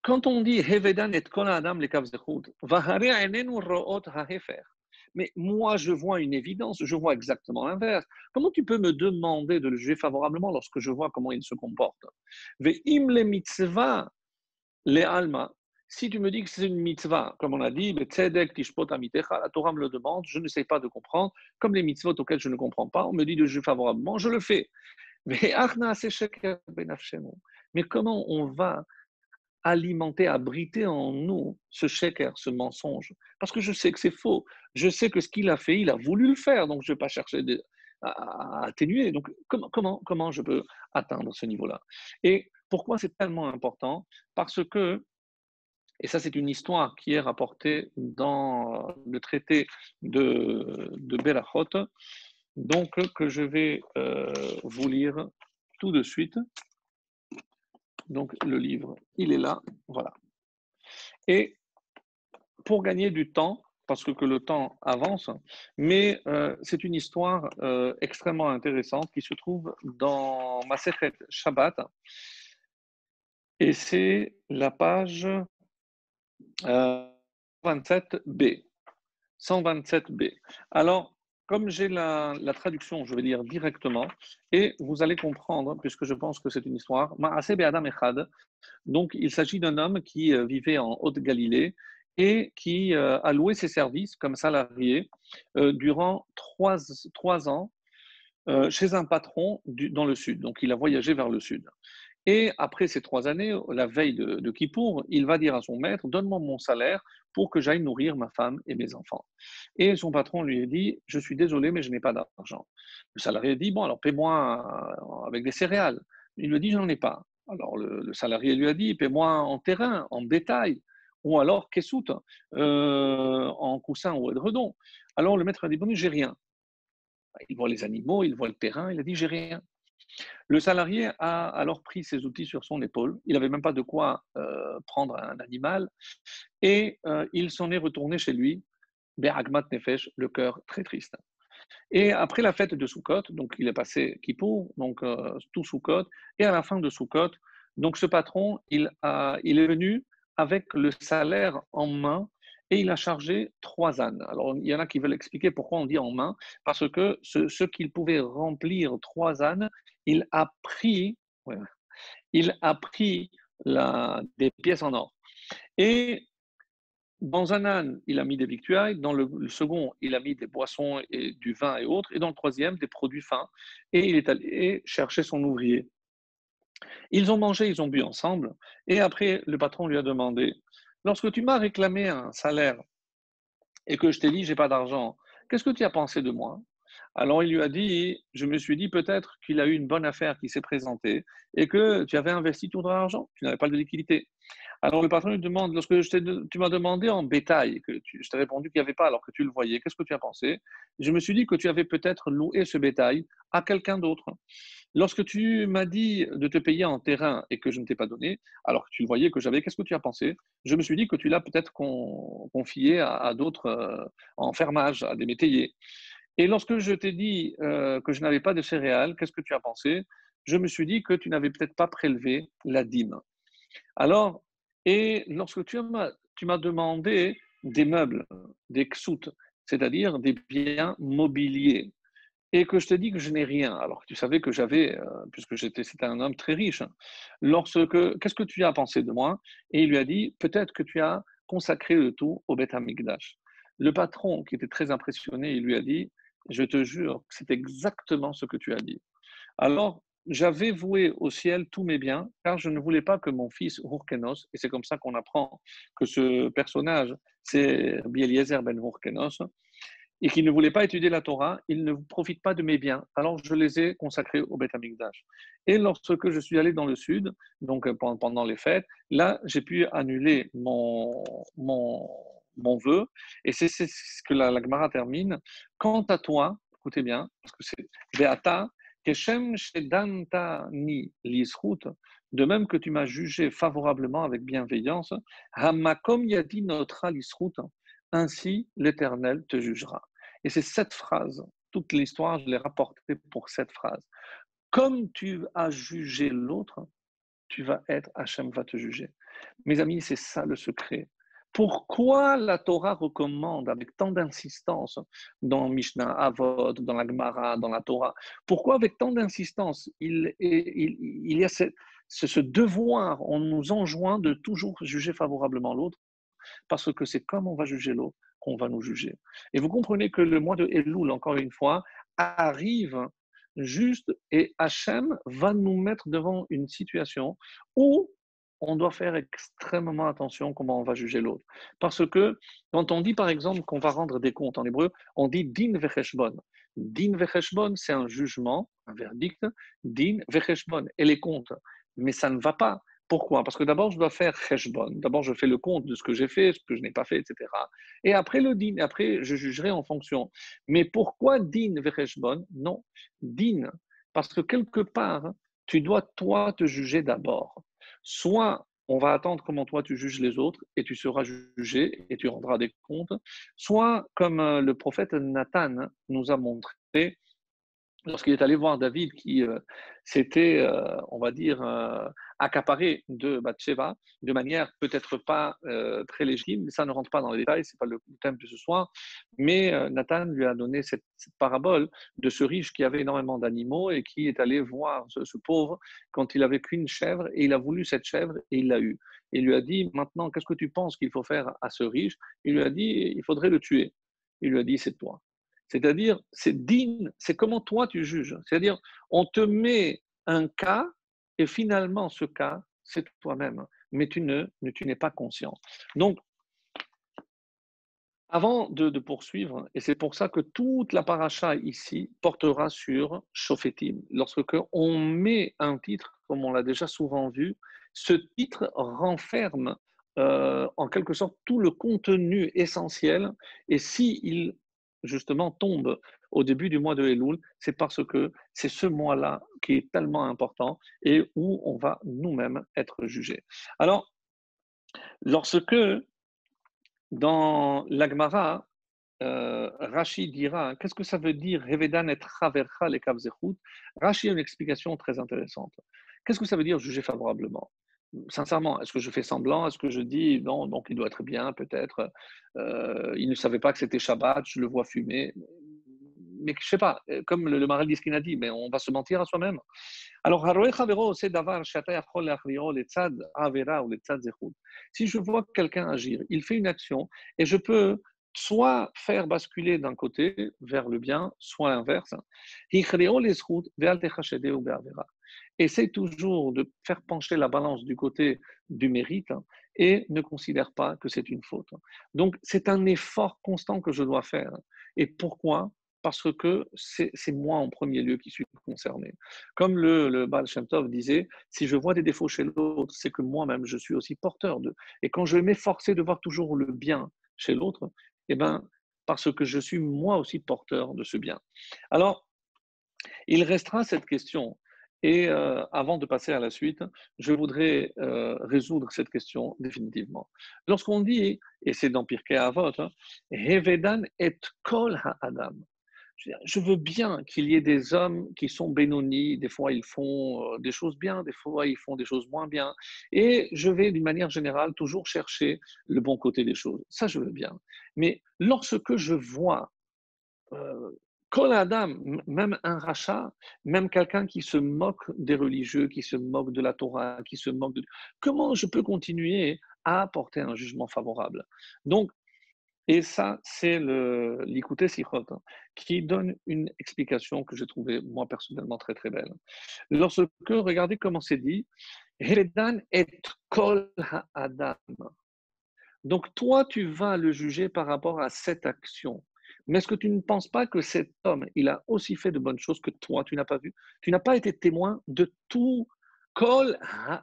Quand on dit Hevedan et Kol Adam le mais moi je vois une évidence, je vois exactement l'inverse. Comment tu peux me demander de le juger favorablement lorsque je vois comment il se comporte? Ve'im le mitzvah le alma, si tu me dis que c'est une mitzvah, comme on a dit, la Torah me le demande, je ne sais pas de comprendre, comme les mitzvot auxquels je ne comprends pas, on me dit de juger favorablement, je le fais. Mais comment on va alimenter, abriter en nous ce sheker, ce mensonge? Parce que je sais que c'est faux. Je sais que ce qu'il a fait, il a voulu le faire, donc je ne vais pas chercher à, atténuer. Donc comment, comment, comment je peux atteindre ce niveau-là? Et pourquoi c'est tellement important? Parce que et ça, c'est une histoire qui est rapportée dans le traité de, de Berachot, donc que je vais euh, vous lire tout de suite. Donc le livre, il est là, voilà. Et pour gagner du temps, parce que, le temps avance, mais euh, c'est une histoire euh, extrêmement intéressante qui se trouve dans Masechet Shabbat, et c'est la page 127b. Euh, 127b. Alors, comme j'ai la, traduction, je vais lire directement, et vous allez comprendre, puisque je pense que c'est une histoire. Donc, il s'agit d'un homme qui euh, vivait en Haute-Galilée et qui euh, a loué ses services comme salarié durant trois, trois ans chez un patron dans le sud. Donc, il a voyagé vers le sud. Et après ces trois années, la veille de, de Kippour, il va dire à son maître Donne-moi mon salaire pour que j'aille nourrir ma femme et mes enfants. Et son patron lui dit Je suis désolé, mais je n'ai pas d'argent. Le salarié dit Bon, alors paie-moi avec des céréales. Il lui dit J'en ai pas. Alors le, salarié lui a dit Paie-moi en terrain, en détail, ou alors kessout, euh, en coussin ou redon. Alors le maître a dit Bon, j'ai rien. Il voit les animaux, il voit le terrain, il a dit J'ai rien. Le salarié a alors pris ses outils sur son épaule. Il n'avait même pas de quoi euh, prendre un animal. Et euh, il s'en est retourné chez lui, Beragmat Nefesh, le cœur très triste. Et après la fête de Sukkot, donc il est passé Kippour, donc euh, tout Sukkot, et à la fin de Sukkot, donc ce patron, il est venu avec le salaire en main et il a chargé trois ânes. Alors, il y en a qui veulent expliquer pourquoi on dit en main, parce que ce, qu'il pouvait remplir trois ânes, il a pris, il a pris des pièces en or. Et dans un âne, il a mis des victuailles, dans le, second, il a mis des boissons et du vin et autres, et dans le troisième, des produits fins. Et il est allé chercher son ouvrier. Ils ont mangé, ils ont bu ensemble, et après, le patron lui a demandé Lorsque tu m'as réclamé un salaire et que je t'ai dit, j'ai pas d'argent, qu'est-ce que tu as pensé de moi? Alors il lui a dit, je me suis dit peut-être qu'il a eu une bonne affaire qui s'est présentée et que tu avais investi tout ton argent, tu n'avais pas de liquidité. Alors le patron lui demande, lorsque tu m'as demandé en bétail, que je t'ai répondu qu'il n'y avait pas alors que tu le voyais, qu'est-ce que tu as pensé? Je me suis dit que tu avais peut-être loué ce bétail à quelqu'un d'autre. Lorsque tu m'as dit de te payer en terrain et que je ne t'ai pas donné, alors que tu le voyais que j'avais, qu'est-ce que tu as pensé? Je me suis dit que tu l'as peut-être confié à, d'autres euh, en fermage, à des métayers. Et lorsque je t'ai dit euh, que je n'avais pas de céréales, qu'est-ce que tu as pensé? Je me suis dit que tu n'avais peut-être pas prélevé la dîme. Alors, et lorsque tu m'as, demandé des meubles, des ksout, c'est-à-dire des biens mobiliers, et que je te dis que je n'ai rien, alors tu savais que j'avais, euh, puisque c'était un homme très riche, lorsque, qu'est-ce que tu as pensé de moi? Et il lui a dit, peut-être que tu as consacré le tout au Beth Amikdash. Le patron, qui était très impressionné, il lui a dit, Je te jure c'est exactement ce que tu as dit. Alors, j'avais voué au ciel tous mes biens, car je ne voulais pas que mon fils Hurkenos, et c'est comme ça qu'on apprend que ce personnage, c'est Bieliezer ben Hurkenos, et qu'il ne voulait pas étudier la Torah, il ne profite pas de mes biens. Alors je les ai consacrés au Beth Amikdash. Et lorsque je suis allé dans le sud, donc pendant les fêtes, là j'ai pu annuler mon, mon, mon vœu. Et c'est ce que la, la Gemara termine. Quant à toi, écoutez bien, parce que c'est Beata, Keshem Shedanta Ni Lisrut, de même que tu m'as jugé favorablement avec bienveillance, Hamakom Yadi Notre Lisrut, ainsi l'Éternel te jugera. Et c'est cette phrase, toute l'histoire, je l'ai rapportée pour cette phrase. Comme tu as jugé l'autre, tu vas être, Hachem va te juger. Mes amis, c'est ça le secret. Pourquoi la Torah recommande avec tant d'insistance dans Mishnah, Avod, dans la Gemara, dans la Torah Pourquoi avec tant d'insistance il, il, y a ce, ce, devoir, on nous enjoint de toujours juger favorablement l'autre Parce que c'est comme on va juger l'autre qu'on va nous juger. Et vous comprenez que le mois de Elul, encore une fois, arrive juste et Hachem va nous mettre devant une situation où on doit faire extrêmement attention comment on va juger l'autre. Parce que quand on dit par exemple qu'on va rendre des comptes en hébreu, on dit din vecheshbon. Din vecheshbon, c'est un jugement, un verdict, din vecheshbon, et les comptes. Mais ça ne va pas. Pourquoi? Parce que d'abord, je dois faire cheshbon. D'abord, je fais le compte de ce que j'ai fait, ce que je n'ai pas fait, etc. Et après le din, après, je jugerai en fonction. Mais pourquoi din vecheshbon? Non, din, parce que quelque part, tu dois toi te juger d'abord. Soit on va attendre comment toi tu juges les autres et tu seras jugé et tu rendras des comptes, soit comme euh, le prophète Nathan nous a montré, lorsqu'il est allé voir David qui euh, s'était, euh, on va dire, accaparé de Bathsheba de manière peut-être pas très légitime, ça ne rentre pas dans les détails, c'est pas le thème de ce soir. Mais Nathan lui a donné cette, parabole de ce riche qui avait énormément d'animaux et qui est allé voir ce, pauvre quand il avait qu'une chèvre et il a voulu cette chèvre et il l'a eue. Et il lui a dit maintenant, qu'est-ce que tu penses qu'il faut faire à ce riche? Il lui a dit il faudrait le tuer. Il lui a dit c'est toi. C'est-à-dire, c'est digne, c'est comment toi tu juges. C'est-à-dire, on te met un cas et finalement, ce cas, c'est toi-même, mais tu ne, tu n'es pas conscient. Donc, avant de, poursuivre, et c'est pour ça que toute la paracha ici portera sur Shofetim. Lorsque on met un titre, comme on l'a déjà souvent vu, ce titre renferme euh, en quelque sorte tout le contenu essentiel. Et s'il justement tombe au début du mois de Elul, c'est parce que c'est ce mois-là qui est tellement important et où on va nous-mêmes être jugés. Alors, lorsque dans l'Agmara, euh, Rashi dira qu'est-ce que ça veut dire Revedan et Travercha les Rashi a une explication très intéressante. Qu'est-ce que ça veut dire juger favorablement? Sincèrement, est-ce que je fais semblant Est-ce que je dis? Non, donc il doit être bien, peut-être euh, Il ne savait pas que c'était Shabbat, je le vois fumer. Mais je ne sais pas, euh, comme le, le Maral Diskin a dit, mais on va se mentir à soi-même. Alors, si je vois quelqu'un agir, il fait une action et je peux soit faire basculer d'un côté vers le bien, soit l'inverse. Essaye toujours de faire pencher la balance du côté du mérite et ne considère pas que c'est une faute. Donc, c'est un effort constant que je dois faire. Et pourquoi? Parce que c'est moi en premier lieu qui suis concerné. Comme le, le Baal disait, si je vois des défauts chez l'autre, c'est que moi-même, je suis aussi porteur d'eux. Et quand je m'efforcer de voir toujours le bien chez l'autre, eh ben, parce que je suis moi aussi porteur de ce bien. Alors, il restera cette question. Et euh, avant de passer à la suite, je voudrais euh, résoudre cette question définitivement. Lorsqu'on dit, et c'est dans Pirkei Avot, hein, Hevedan et Kol Ha'adam, je veux bien qu'il y ait des hommes qui sont bénonis, des fois ils font euh, des choses bien, des fois ils font des choses moins bien, et je vais d'une manière générale toujours chercher le bon côté des choses. Ça, je veux bien. Mais lorsque je vois euh, Adam, même un rachat, même quelqu'un qui se moque des religieux, qui se moque de la Torah, qui se moque de... Comment je peux continuer à apporter un jugement favorable? Donc, Et ça, c'est l'écouter Sichot, hein, qui donne une explication que j'ai trouvée, moi, personnellement, très, très belle. Lorsque, regardez comment c'est dit, Heredan et kol adam. Donc, toi, tu vas le juger par rapport à cette action. Mais est-ce que tu ne penses pas que cet homme, il a aussi fait de bonnes choses que toi, tu n'as pas vu? Tu n'as pas été témoin de tout Kol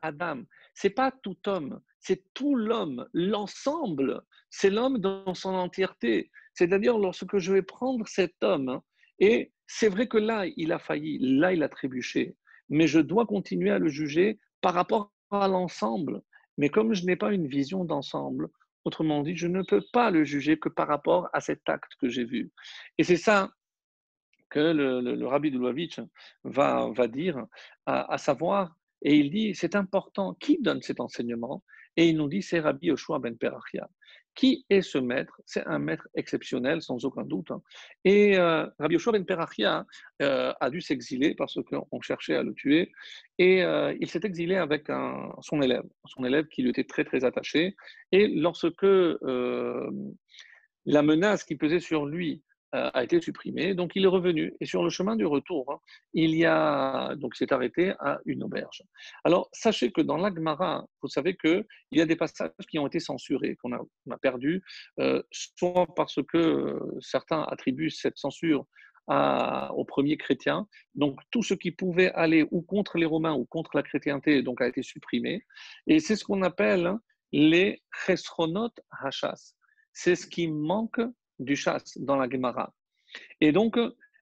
Adam. C'est pas tout homme, c'est tout l'homme, l'ensemble. C'est l'homme dans son entièreté. C'est-à-dire lorsque je vais prendre cet homme, hein, et c'est vrai que là, il a failli, là, il a trébuché, mais je dois continuer à le juger par rapport à l'ensemble. Mais comme je n'ai pas une vision d'ensemble, Autrement dit, je ne peux pas le juger que par rapport à cet acte que j'ai vu. Et c'est ça que le, rabbi de va dire, à, savoir, et il dit, c'est important, qui donne cet enseignement? Et il nous dit, c'est Rabbi Yoshua ben Perachia. Qui est ce maître? C'est un maître exceptionnel, sans aucun doute. Hein. Et euh, Rabbi Yoshua ben Perachia euh, a dû s'exiler parce qu'on cherchait à le tuer. Et euh, il s'est exilé avec son élève, son élève qui lui était très très attaché. Et lorsque la menace qui pesait sur lui a été supprimé, donc il est revenu. Et sur le chemin du retour, hein, il y a donc s'est arrêté à une auberge. Alors sachez que dans l'Agmara, vous savez que il y a des passages qui ont été censurés, qu'on a, a perdu, euh, soit parce que euh, certains attribuent cette censure à, aux premiers chrétiens. Donc tout ce qui pouvait aller ou contre les Romains ou contre la chrétienté donc a été supprimé. Et c'est ce qu'on appelle les chesronot hachas. C'est ce qui manque du chasse dans la Gemara. Et donc,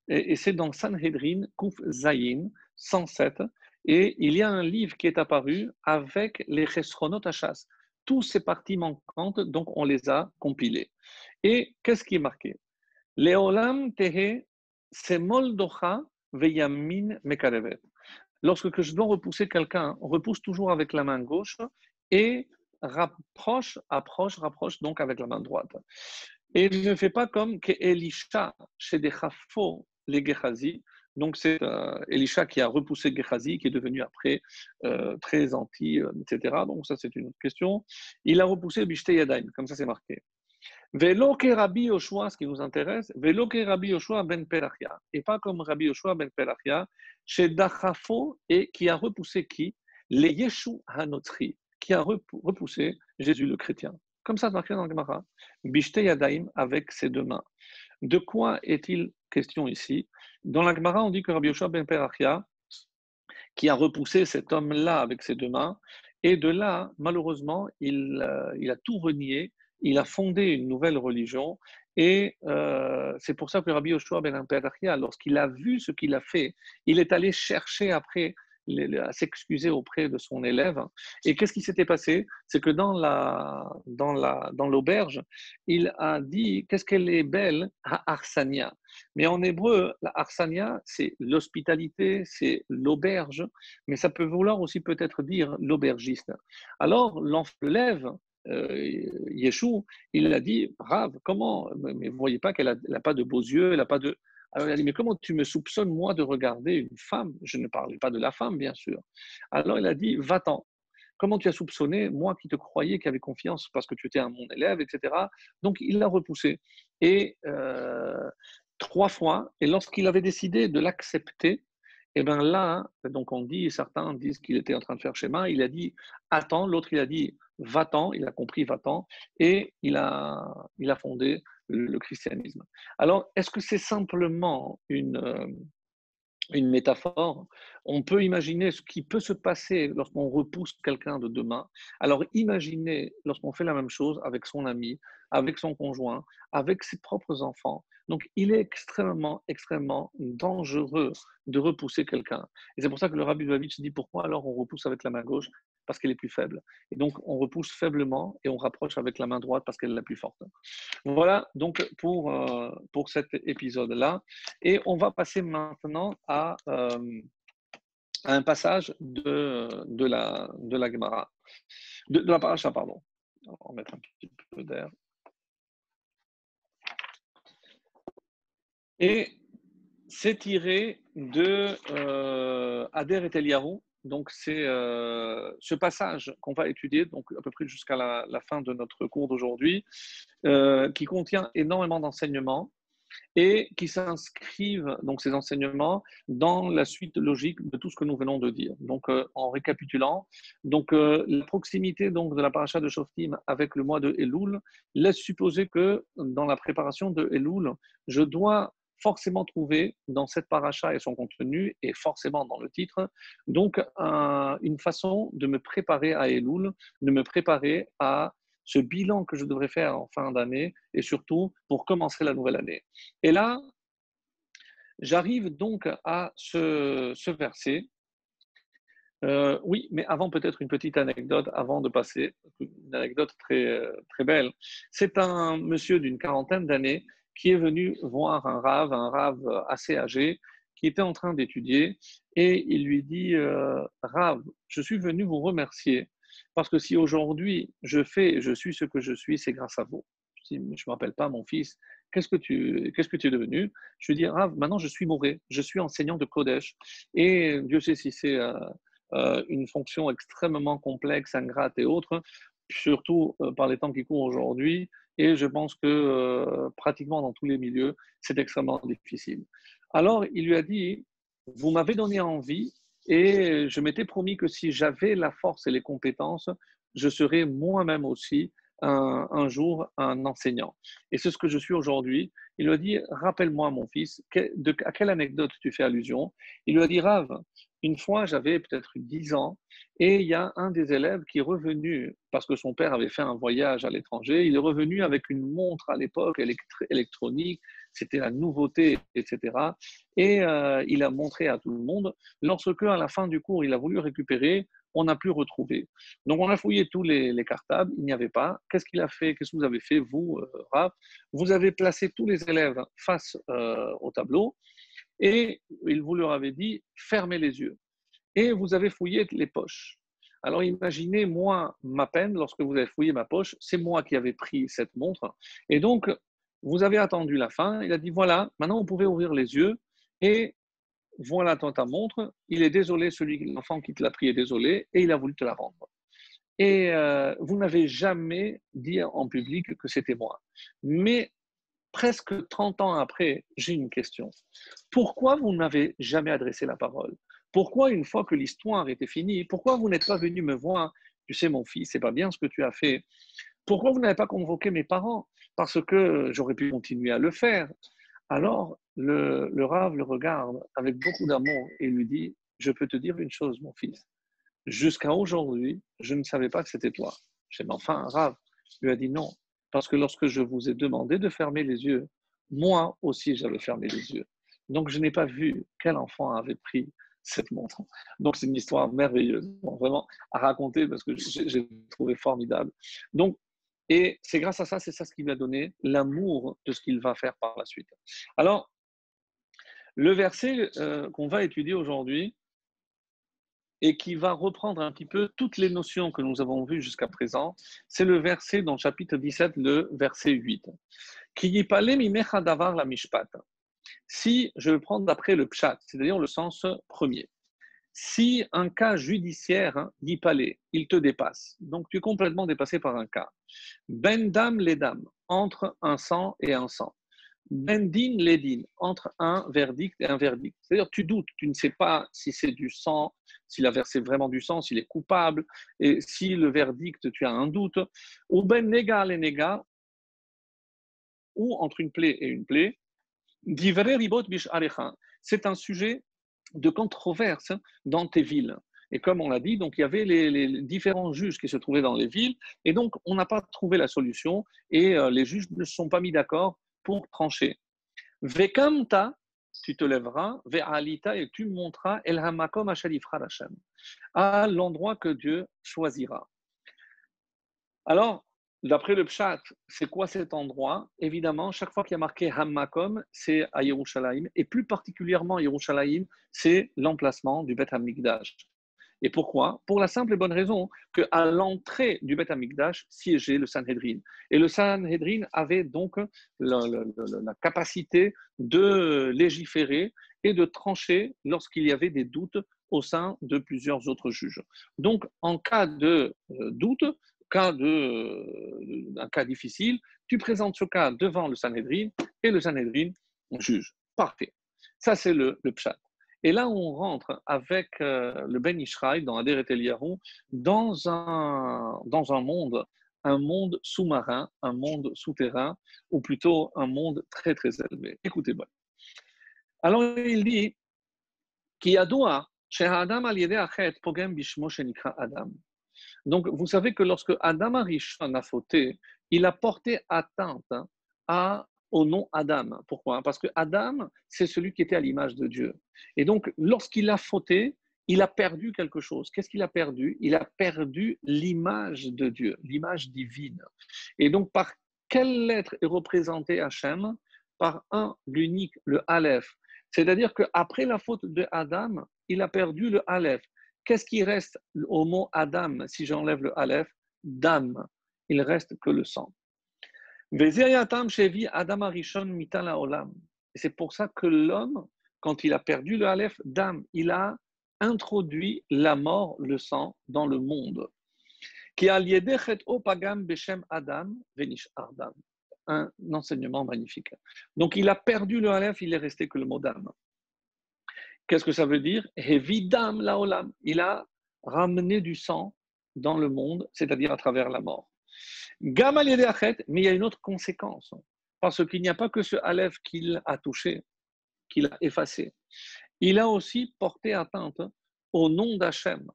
et c'est dans Sanhedrin, Kuf Zayin, 107, et il y a un livre qui est apparu avec les chesronot à chasse. Toutes ces parties manquantes, donc on les a compilées. Et qu'est-ce qui est marqué? Leolam tehe semoldocha veyamin mekarevet. Lorsque je dois repousser quelqu'un, on repousse toujours avec la main gauche et rapproche, approche, rapproche donc avec la main droite. Et ne fait pas comme Elisha chez des les Gehazi. Donc c'est euh, Elisha qui a repoussé Gehazi, qui est devenu après euh, très anti, euh, etc. Donc ça c'est une autre question. Il a repoussé Bishte Yadayim, comme ça c'est marqué. Velo ke Rabbi Yoshua, ce qui nous intéresse, Velo ke Rabbi Yoshua ben Perachia, et pas comme Rabbi Yoshua ben Perachia, chez Dachafo, et qui a repoussé qui? Les Yeshu Hanotri, qui a repoussé Jésus le chrétien. Comme ça, marqué dans le Gemara. Bishte Yadaim avec ses deux mains. De quoi est-il question ici? Dans la Gemara, on dit que Rabbi Yoshua ben Perachia, qui a repoussé cet homme-là avec ses deux mains, et de là, malheureusement, il, euh, a tout renié, il a fondé une nouvelle religion, et euh, c'est pour ça que Rabbi Yoshua ben Perachia, lorsqu'il a vu ce qu'il a fait, il est allé chercher après à s'excuser auprès de son élève. Et qu'est-ce qui s'était passé? C'est que dans la dans la dans l'auberge, il a dit qu'est-ce qu'elle est belle à Arsania. Mais en hébreu, la Arsania, c'est l'hospitalité, c'est l'auberge, mais ça peut vouloir aussi peut-être dire l'aubergiste. Alors l'élève euh, Yeshua, il a dit, Rav, comment Mais vous voyez pas qu'elle n'a pas de beaux yeux, elle n'a pas de... Alors il a dit, mais comment tu me soupçonnes, moi, de regarder une femme? Je ne parlais pas de la femme, bien sûr. Alors il a dit, va-t'en. Comment tu as soupçonné, moi qui te croyais, qui avait confiance parce que tu étais un mon élève, etc. Donc il l'a repoussé. Et euh, trois fois, et lorsqu'il avait décidé de l'accepter, et eh bien là, donc on dit, certains disent qu'il était en train de faire schéma, il a dit, attends, l'autre il a dit, va-t'en, il a compris, va-t'en, et il a, il a fondé le christianisme. Alors, est-ce que c'est simplement une, euh, une métaphore? On peut imaginer ce qui peut se passer lorsqu'on repousse quelqu'un de demain. Alors, imaginez lorsqu'on fait la même chose avec son ami, avec son conjoint, avec ses propres enfants. Donc, il est extrêmement, extrêmement dangereux de repousser quelqu'un. Et c'est pour ça que le Rabbi se dit pourquoi alors on repousse avec la main gauche? Parce qu'elle est plus faible. Et donc, on repousse faiblement et on rapproche avec la main droite parce qu'elle est la plus forte. Voilà donc pour, euh, pour cet épisode-là. Et on va passer maintenant à, euh, un passage de, de, la, de la Gemara, de, la paracha, pardon. On va mettre un petit peu d'air. Et c'est tiré de euh, Ader et Eliyahu, donc c'est euh, ce passage qu'on va étudier, donc à peu près jusqu'à la, fin de notre cours d'aujourd'hui, euh, qui contient énormément d'enseignements et qui s'inscrivent, donc ces enseignements, dans la suite logique de tout ce que nous venons de dire. Donc, euh, en récapitulant, donc, la proximité donc, de la paracha de Shoftim avec le mois de Elul laisse supposer que dans la préparation de Elul, je dois forcément trouver dans cette paracha et son contenu, et forcément dans le titre, donc une façon de me préparer à Elul, de me préparer à ce bilan que je devrais faire en fin d'année, et surtout pour commencer la nouvelle année. Et là, j'arrive donc à ce, verset. Euh, oui, mais avant peut-être une petite anecdote, avant de passer, une anecdote très, très belle. C'est un monsieur d'une quarantaine d'années qui est venu voir un rave, un rave assez âgé, qui était en train d'étudier, et il lui dit euh, Rave, je suis venu vous remercier, parce que si aujourd'hui je fais, je suis ce que je suis, c'est grâce à vous. Je ne m'appelle pas mon fils, qu'est-ce que tu, que tu es devenu? Je lui dis Rav, maintenant je suis Moré, je suis enseignant de Kodesh, et Dieu sait si c'est euh, euh, une fonction extrêmement complexe, ingrate et autre, surtout par les temps qui courent aujourd'hui. Et je pense que euh, pratiquement dans tous les milieux, c'est extrêmement difficile. Alors, il lui a dit, vous m'avez donné envie et je m'étais promis que si j'avais la force et les compétences, je serais moi-même aussi un, jour un enseignant. Et c'est ce que je suis aujourd'hui. Il lui a dit, rappelle-moi mon fils, à quelle anecdote tu fais allusion? Il lui a dit, Rave, une fois, j'avais peut-être 10 ans, et il y a un des élèves qui est revenu, parce que son père avait fait un voyage à l'étranger, il est revenu avec une montre à l'époque électronique, c'était la nouveauté, etc. Et euh, il a montré à tout le monde. Lorsque, à la fin du cours, il a voulu récupérer, on n'a plus retrouvé. Donc, on a fouillé tous les, cartables, il n'y avait pas. Qu'est-ce qu'il a fait? Qu'est-ce que vous avez fait, vous, euh, Vous avez placé tous les élèves face euh, au tableau et il vous leur avait dit fermez les yeux. Et vous avez fouillé les poches. Alors imaginez, moi, ma peine, lorsque vous avez fouillé ma poche, c'est moi qui avais pris cette montre. Et donc, vous avez attendu la fin. Il a dit voilà, maintenant vous pouvez ouvrir les yeux et voilà ta montre. Il est désolé, celui l'enfant qui te l'a pris est désolé et il a voulu te la rendre. Et euh, vous n'avez jamais dit en public que c'était moi. Mais presque 30 ans après, j'ai une question. Pourquoi vous n'avez jamais adressé la parole? Pourquoi, une fois que l'histoire était finie, pourquoi vous n'êtes pas venu me voir? Tu sais, mon fils, c'est pas bien ce que tu as fait. Pourquoi vous n'avez pas convoqué mes parents? Parce que j'aurais pu continuer à le faire. Alors, le, le Rave le regarde avec beaucoup d'amour et lui dit Je peux te dire une chose, mon fils. Jusqu'à aujourd'hui, je ne savais pas que c'était toi. J'ai dit Enfin, Rave lui a dit Non, parce que lorsque je vous ai demandé de fermer les yeux, moi aussi j'avais fermé les yeux. Donc je n'ai pas vu quel enfant avait pris cette montre. Donc c'est une histoire merveilleuse, vraiment à raconter parce que j'ai trouvé formidable. Donc et c'est grâce à ça, c'est ça ce qui lui a donné l'amour de ce qu'il va faire par la suite. Alors le verset euh, qu'on va étudier aujourd'hui, et qui va reprendre un petit peu toutes les notions que nous avons vues jusqu'à présent. C'est le verset dans le chapitre 17, le verset 8. Qui davar la mishpat. Si je vais prendre d'après le pshat, c'est-à-dire le sens premier. Si un cas judiciaire palais, il te dépasse, donc tu es complètement dépassé par un cas. Ben dam les dames, entre un sang et un sang. Bendin ledin, entre un verdict et un verdict. C'est-à-dire, tu doutes, tu ne sais pas si c'est du sang, s'il a versé vraiment du sang, s'il est coupable, et si le verdict, tu as un doute. Ou ben nega les nega, ou entre une plaie et une plaie. C'est un sujet de controverse dans tes villes. Et comme on l'a dit, donc il y avait les, différents juges qui se trouvaient dans les villes, et donc on n'a pas trouvé la solution, et euh, les juges ne se sont pas mis d'accord pour trancher. Vekamta, tu te lèveras, ve'alita, et tu monteras el hamakom à l'endroit que Dieu choisira. Alors, d'après le pshat, c'est quoi cet endroit? Évidemment, chaque fois qu'il y a marqué hamakom, c'est à Yerushalayim, et plus particulièrement Yerushalayim, c'est l'emplacement du Beth HaMikdash. Et pourquoi? Pour la simple et bonne raison qu'à l'entrée du Beth Amikdash siégeait le Sanhedrin. Et le Sanhedrin avait donc la, capacité de légiférer et de trancher lorsqu'il y avait des doutes au sein de plusieurs autres juges. Donc, en cas de euh, doute, cas de, euh, un cas difficile, tu présentes ce cas devant le Sanhedrin et le Sanhedrin juge. Parfait. Ça, c'est le, le. Et là, on rentre avec euh, le Ben Ishraï dans Ader et dans un, dans un monde, un monde sous-marin, un monde souterrain, ou plutôt un monde très très élevé. Écoutez-moi. Alors il dit Adam Donc vous savez que lorsque Adam Arishon a fauté, il a porté atteinte à au nom Adam. Pourquoi? Parce que Adam, c'est celui qui était à l'image de Dieu. Et donc, lorsqu'il a fauté, il a perdu quelque chose. Qu'est-ce qu'il a perdu? Il a perdu l'image de Dieu, l'image divine. Et donc, par quelle lettre est représenté Hachem? Par un, l'unique, le Aleph. C'est-à-dire qu'après la faute de Adam, il a perdu le Aleph. Qu'est-ce qui reste au mot Adam si j'enlève le Aleph? Dam. Il reste que le sang. Et c'est pour ça que l'homme, quand il a perdu le Aleph, Dam, il a introduit la mort, le sang, dans le monde. Un enseignement magnifique. Donc il a perdu le Aleph, il est resté que le mot Dam. Qu'est-ce que ça veut dire? Il a ramené du sang dans le monde, c'est-à-dire à travers la mort. Mais il y a une autre conséquence. Parce qu'il n'y a pas que ce Aleph qu'il a touché, qu'il a effacé. Il a aussi porté atteinte au nom d'Hachem,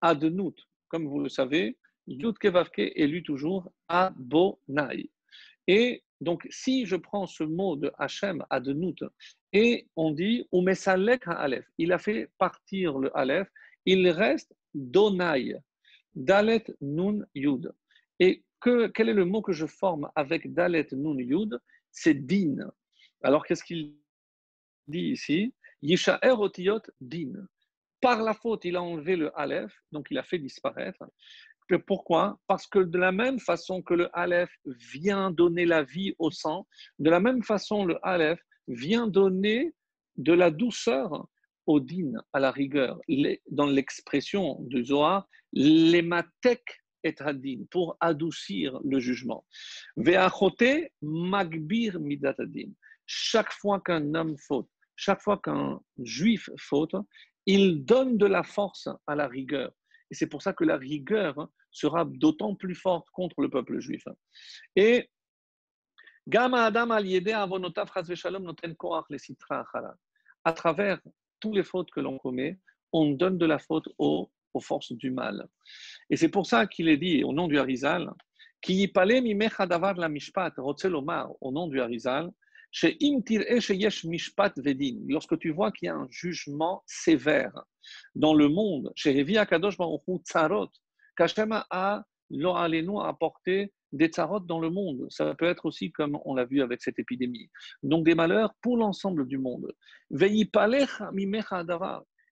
Adnout. Comme vous le savez, Yud Kevavke est lu toujours Abonai. Et donc, si je prends ce mot de Hachem, Adnout, et on dit Umesalek Aleph, il a fait partir le Aleph, il reste Donai, Dalet Nun Yud. Et quel est le mot que je forme avec Dalet Nun Yud? C'est din. Alors qu'est-ce qu'il dit ici? Yisha'er otiyot din. Par la faute, il a enlevé le Aleph, donc il a fait disparaître. Pourquoi? Parce que de la même façon que le Aleph vient donner la vie au sang, de la même façon le Aleph vient donner de la douceur au din, à la rigueur. Dans l'expression du Zohar, matek et pour adoucir le jugement. Magbir. Chaque fois qu'un homme faute, chaque fois qu'un juif faute, il donne de la force à la rigueur. Et c'est pour ça que la rigueur sera d'autant plus forte contre le peuple juif. Et à travers tous les fautes que l'on commet, on donne de la faute aux aux forces du mal. Et c'est pour ça qu'il est dit au nom du Harizal, qui la mishpat, au nom du Harizal, lorsque tu vois qu'il y a un jugement sévère dans le monde, chez qu'Hachem a apporté des tsarot dans le monde. Ça peut être aussi comme on l'a vu avec cette épidémie. Donc des malheurs pour l'ensemble du monde.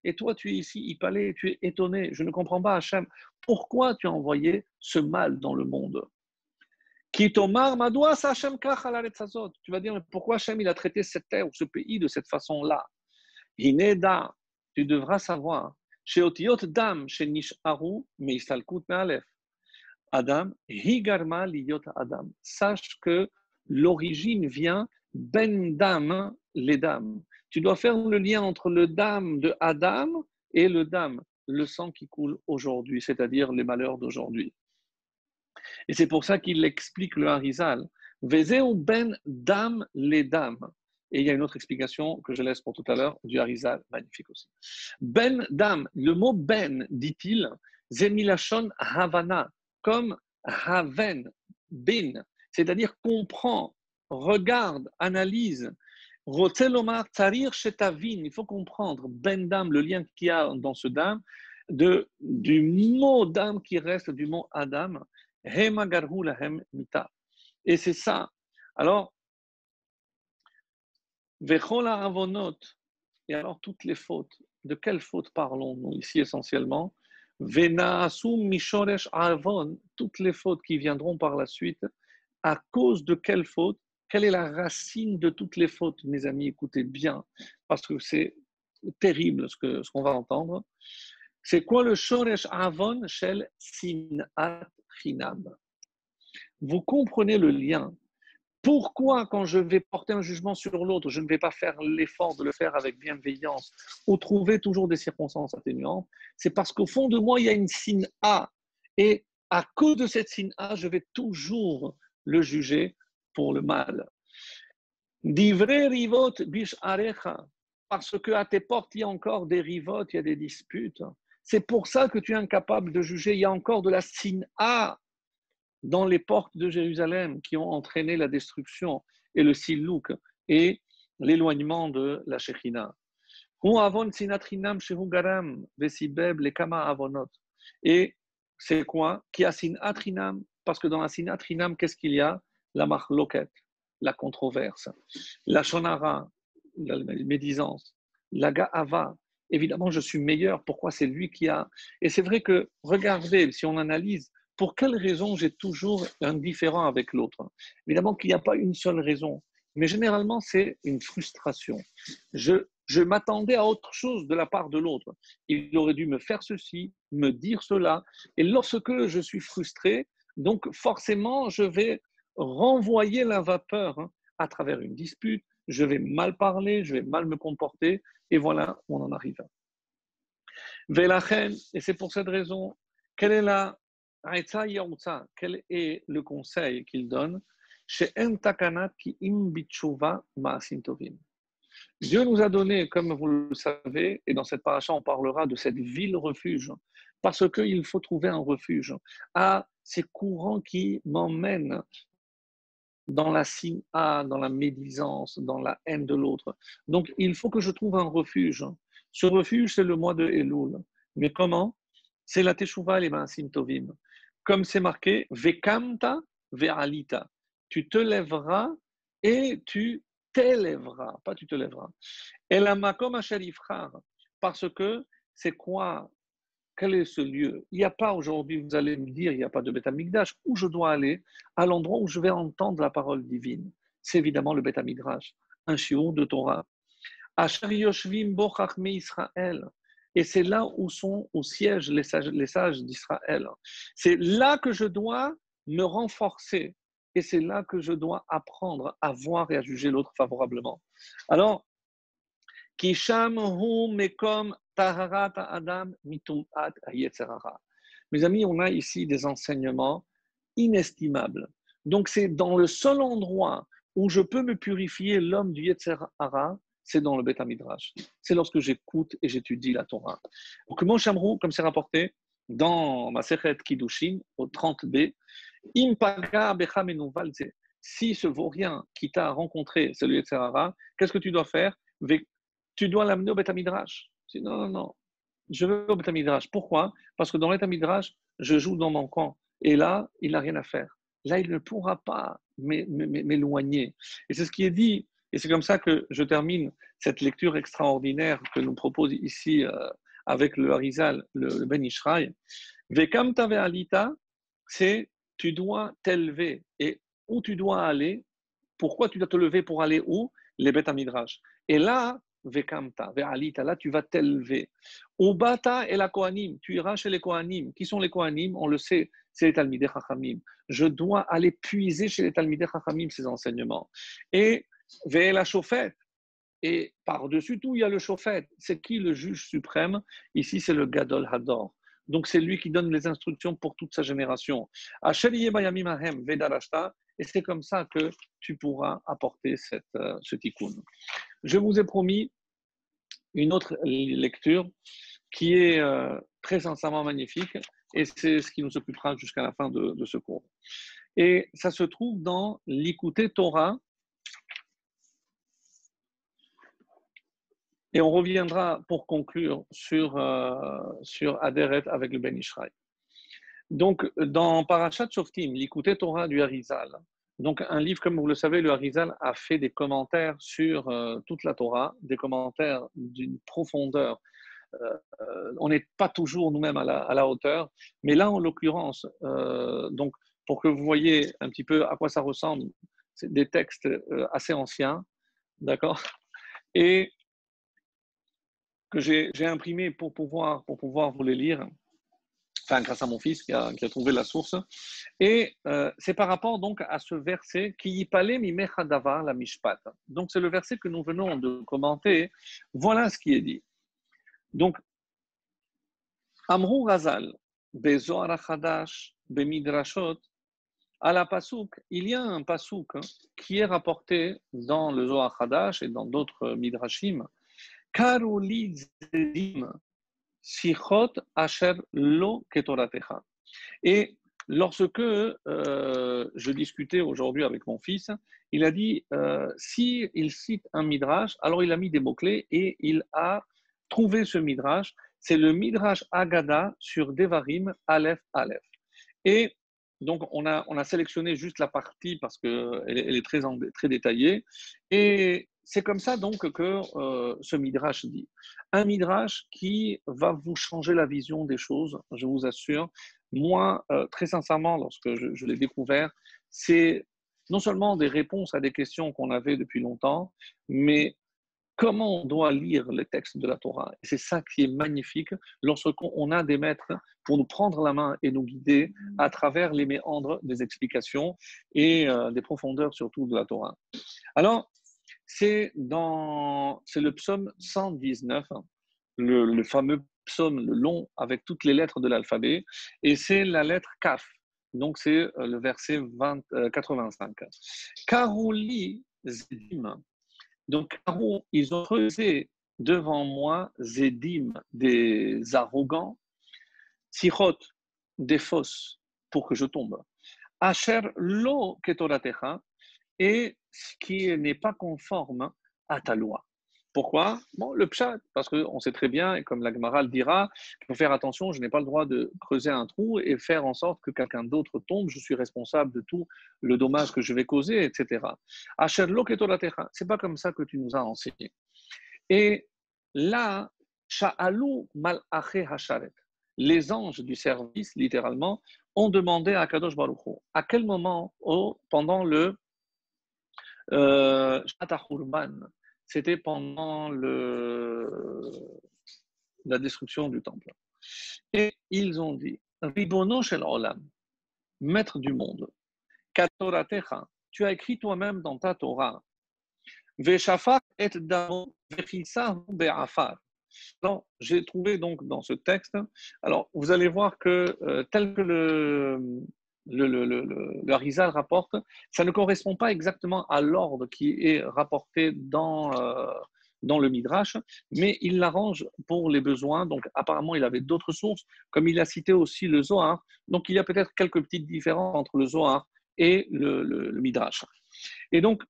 Et toi, tu es ici, Ipalé, tu es étonné. Je ne comprends pas, Hachem, pourquoi tu as envoyé ce mal dans le monde? Tu vas dire, pourquoi Hachem il a traité cette terre ou ce pays de cette façon-là? Hineda, tu devras savoir. Chez Otiot Dam, chez Mealef. Adam, Higarma Liyot Adam. Sache que l'origine vient Ben Dam, les dames tu dois faire le lien entre le dame de Adam et le dame, le sang qui coule aujourd'hui, c'est-à-dire les malheurs d'aujourd'hui. Et c'est pour ça qu'il explique le Harizal. Vezeu ben dam les dames. Et il y a une autre explication que je laisse pour tout à l'heure du Harizal, magnifique aussi. Ben dam, le mot ben, dit-il, zemilachon havana, comme haven, bin, c'est-à-dire comprend, regarde, analyse, il faut comprendre, ben le lien qu'il y a dans ce dam, de, du mot dam qui reste du mot Adam, mita. Et c'est ça. Alors, avonot, et alors toutes les fautes, de quelles fautes parlons-nous ici essentiellement? Mishoresh avon, toutes les fautes qui viendront par la suite, à cause de quelles fautes? Quelle est la racine de toutes les fautes, mes amis? Écoutez bien, parce que c'est terrible ce qu'on ce va entendre. C'est quoi le Shoresh Avon Shel Sinat Chinam? Vous comprenez le lien. Pourquoi, quand je vais porter un jugement sur l'autre, je ne vais pas faire l'effort de le faire avec bienveillance ou trouver toujours des circonstances atténuantes? C'est parce qu'au fond de moi, il y a une signe A. Et à cause de cette signe A, je vais toujours le juger pour le mal. Divrei rivot bish parce qu'à tes portes, il y a encore des rivotes, il y a des disputes. C'est pour ça que tu es incapable de juger. Il y a encore de la A dans les portes de Jérusalem qui ont entraîné la destruction et le silouk et l'éloignement de la Shekhinah. Et c'est quoi? Qui a sinatrinam Parce que dans la sinatrinam, qu'est-ce qu'il y a? La marloquette, la controverse, la shonara, la médisance, la ga'ava. Évidemment, je suis meilleur. Pourquoi c'est lui qui a? Et c'est vrai que, regardez, si on analyse, pour quelle raison j'ai toujours un différent avec l'autre? Évidemment qu'il n'y a pas une seule raison, mais généralement, c'est une frustration. Je, je m'attendais à autre chose de la part de l'autre. Il aurait dû me faire ceci, me dire cela. Et lorsque je suis frustré, donc forcément, je vais renvoyer la vapeur hein, à travers une dispute, je vais mal parler, je vais mal me comporter, et voilà, on en arrive. Et c'est pour cette raison, quelle est la quel est le conseil qu'il donne? Chez Dieu nous a donné, comme vous le savez, et dans cette paracha, on parlera de cette ville refuge, parce qu'il faut trouver un refuge. À ces courants qui m'emmènent dans la A, dans la médisance, dans la haine de l'autre. Donc, il faut que je trouve un refuge. Ce refuge, c'est le mois de Elul. Mais comment? C'est la Teshuvah et Maasim Tovim. Comme c'est marqué, Vekamta ve'alita. Tu te lèveras et tu t'élèveras. Pas tu te lèveras. Et la Parce que c'est quoi quel est ce lieu? Il n'y a pas aujourd'hui, vous allez me dire, il n'y a pas de Beth Amikdash. Où je dois aller? À l'endroit où je vais entendre la parole divine. C'est évidemment le Beth Amikdash, un shiur de Torah. Israël. Et c'est là où sont au siège les sages, les sages d'Israël. C'est là que je dois me renforcer. Et c'est là que je dois apprendre à voir et à juger l'autre favorablement. Alors, Mes amis, on a ici des enseignements inestimables. Donc, c'est dans le seul endroit où je peux me purifier l'homme du Yetzerara, c'est dans le Beth Midrash. C'est lorsque j'écoute et j'étudie la Torah. Donc, mon chamrou, comme c'est rapporté dans ma Sechet Kiddushin, au 30b, Impaga si ce vaurien qui t'a rencontré, c'est le Yetzerara, qu'est-ce que tu dois faire? Tu dois l'amener au Beth Midrash non, non, non, je veux au Betamidrash. Pourquoi? Parce que dans l'Etamidrash, je joue dans mon camp. Et là, il n'a rien à faire. Là, il ne pourra pas m'éloigner. Et c'est ce qui est dit. Et c'est comme ça que je termine cette lecture extraordinaire que nous propose ici euh, avec le Harizal, le, Ben Ishraï. Vekam alita, c'est tu dois t'élever. Et où tu dois aller Pourquoi tu dois te lever pour aller où? Les Beth Et là, Vekamta, Ve'alita, là tu vas t'élever. Ubata et la Kohanim, tu iras chez les Kohanim. Qui sont les Kohanim? On le sait, c'est les Talmidei Chachamim. Je dois aller puiser chez les Talmidei Chachamim ces enseignements. Et la Chauffette, et par-dessus tout, il y a le Chauffette. C'est qui le juge suprême? Ici, c'est le Gadol Hador. Donc, c'est lui qui donne les instructions pour toute sa génération. Et c'est comme ça que tu pourras apporter cette, euh, ce tikkun. Je vous ai promis une autre lecture qui est euh, très sincèrement magnifique et c'est ce qui nous occupera jusqu'à la fin de, ce cours. Et ça se trouve dans l'Ikouté Torah. Et on reviendra pour conclure sur, euh, avec le Ben Ishraï. Donc, dans Parashat Shoftim, l'Ikouté Torah du Harizal, donc, un livre, comme vous le savez, le Harizal a fait des commentaires sur euh, toute la Torah, des commentaires d'une profondeur. Euh, euh, on n'est pas toujours nous-mêmes à la, hauteur, mais là, en l'occurrence, donc pour que vous voyez un petit peu à quoi ça ressemble, c'est des textes assez anciens, d'accord? Et que j'ai imprimé pour pouvoir, pour pouvoir vous les lire enfin grâce à mon fils qui a, trouvé la source. Et euh, c'est par rapport donc à ce verset qui y parlait mimechadava la mishpat. Donc c'est le verset que nous venons de commenter. Voilà ce qui est dit. Donc, Amrou Razal, Bezoar Chadash, Bemidrashot, à la Pasouk, il y a un Pasouk qui est rapporté dans le Zohar Hadash et dans d'autres Midrashim. Karoli Sichot Asher Lo Ketoratecha. Et lorsque euh, je discutais aujourd'hui avec mon fils, il a dit euh, si il cite un midrash, alors il a mis des mots-clés et il a trouvé ce midrash. C'est le midrash Agada sur Devarim Aleph Aleph. Et donc, on a, on a sélectionné juste la partie parce qu'elle elle est très, très détaillée. Et c'est comme ça donc que euh, ce midrash dit. Un midrash qui va vous changer la vision des choses, je vous assure. Moi, euh, très sincèrement, lorsque je, l'ai découvert, c'est non seulement des réponses à des questions qu'on avait depuis longtemps, mais comment on doit lire les textes de la Torah. C'est ça qui est magnifique lorsqu'on a des maîtres pour nous prendre la main et nous guider à travers les méandres des explications et euh, des profondeurs surtout de la Torah. Alors, c'est dans le psaume 119, hein, le, fameux psaume le long avec toutes les lettres de l'alphabet, et c'est la lettre Kaf. Donc c'est euh, le verset 20, 85. Euh, Karouli Zedim. Donc ils ont creusé devant moi Zedim, des arrogants, Sichot, des fosses, pour que je tombe. Asher lo ketoratecha, et ce qui n'est pas conforme à ta loi. Pourquoi? Bon, le pshat, parce qu'on sait très bien, et comme la le dira, il faut faire attention, je n'ai pas le droit de creuser un trou et faire en sorte que quelqu'un d'autre tombe, je suis responsable de tout le dommage que je vais causer, etc. C'est pas comme ça que tu nous as enseigné. Et là, sha'alu mal'ache hasharet, les anges du service, littéralement, ont demandé à Kadosh Baruch à quel moment, oh, pendant le c'était pendant le, la destruction du temple. Et ils ont dit, Ribono shel olam, maître du monde, tu as écrit toi-même dans ta Torah, Veshafak et damo be'afar. J'ai trouvé donc dans ce texte, alors vous allez voir que euh, tel que le, le, Rizal rapporte, ça ne correspond pas exactement à l'ordre qui est rapporté dans, euh, dans le Midrash, mais il l'arrange pour les besoins. Donc apparemment, il avait d'autres sources, comme il a cité aussi le Zohar. Donc il y a peut-être quelques petites différences entre le Zohar et le, Midrash. Et donc,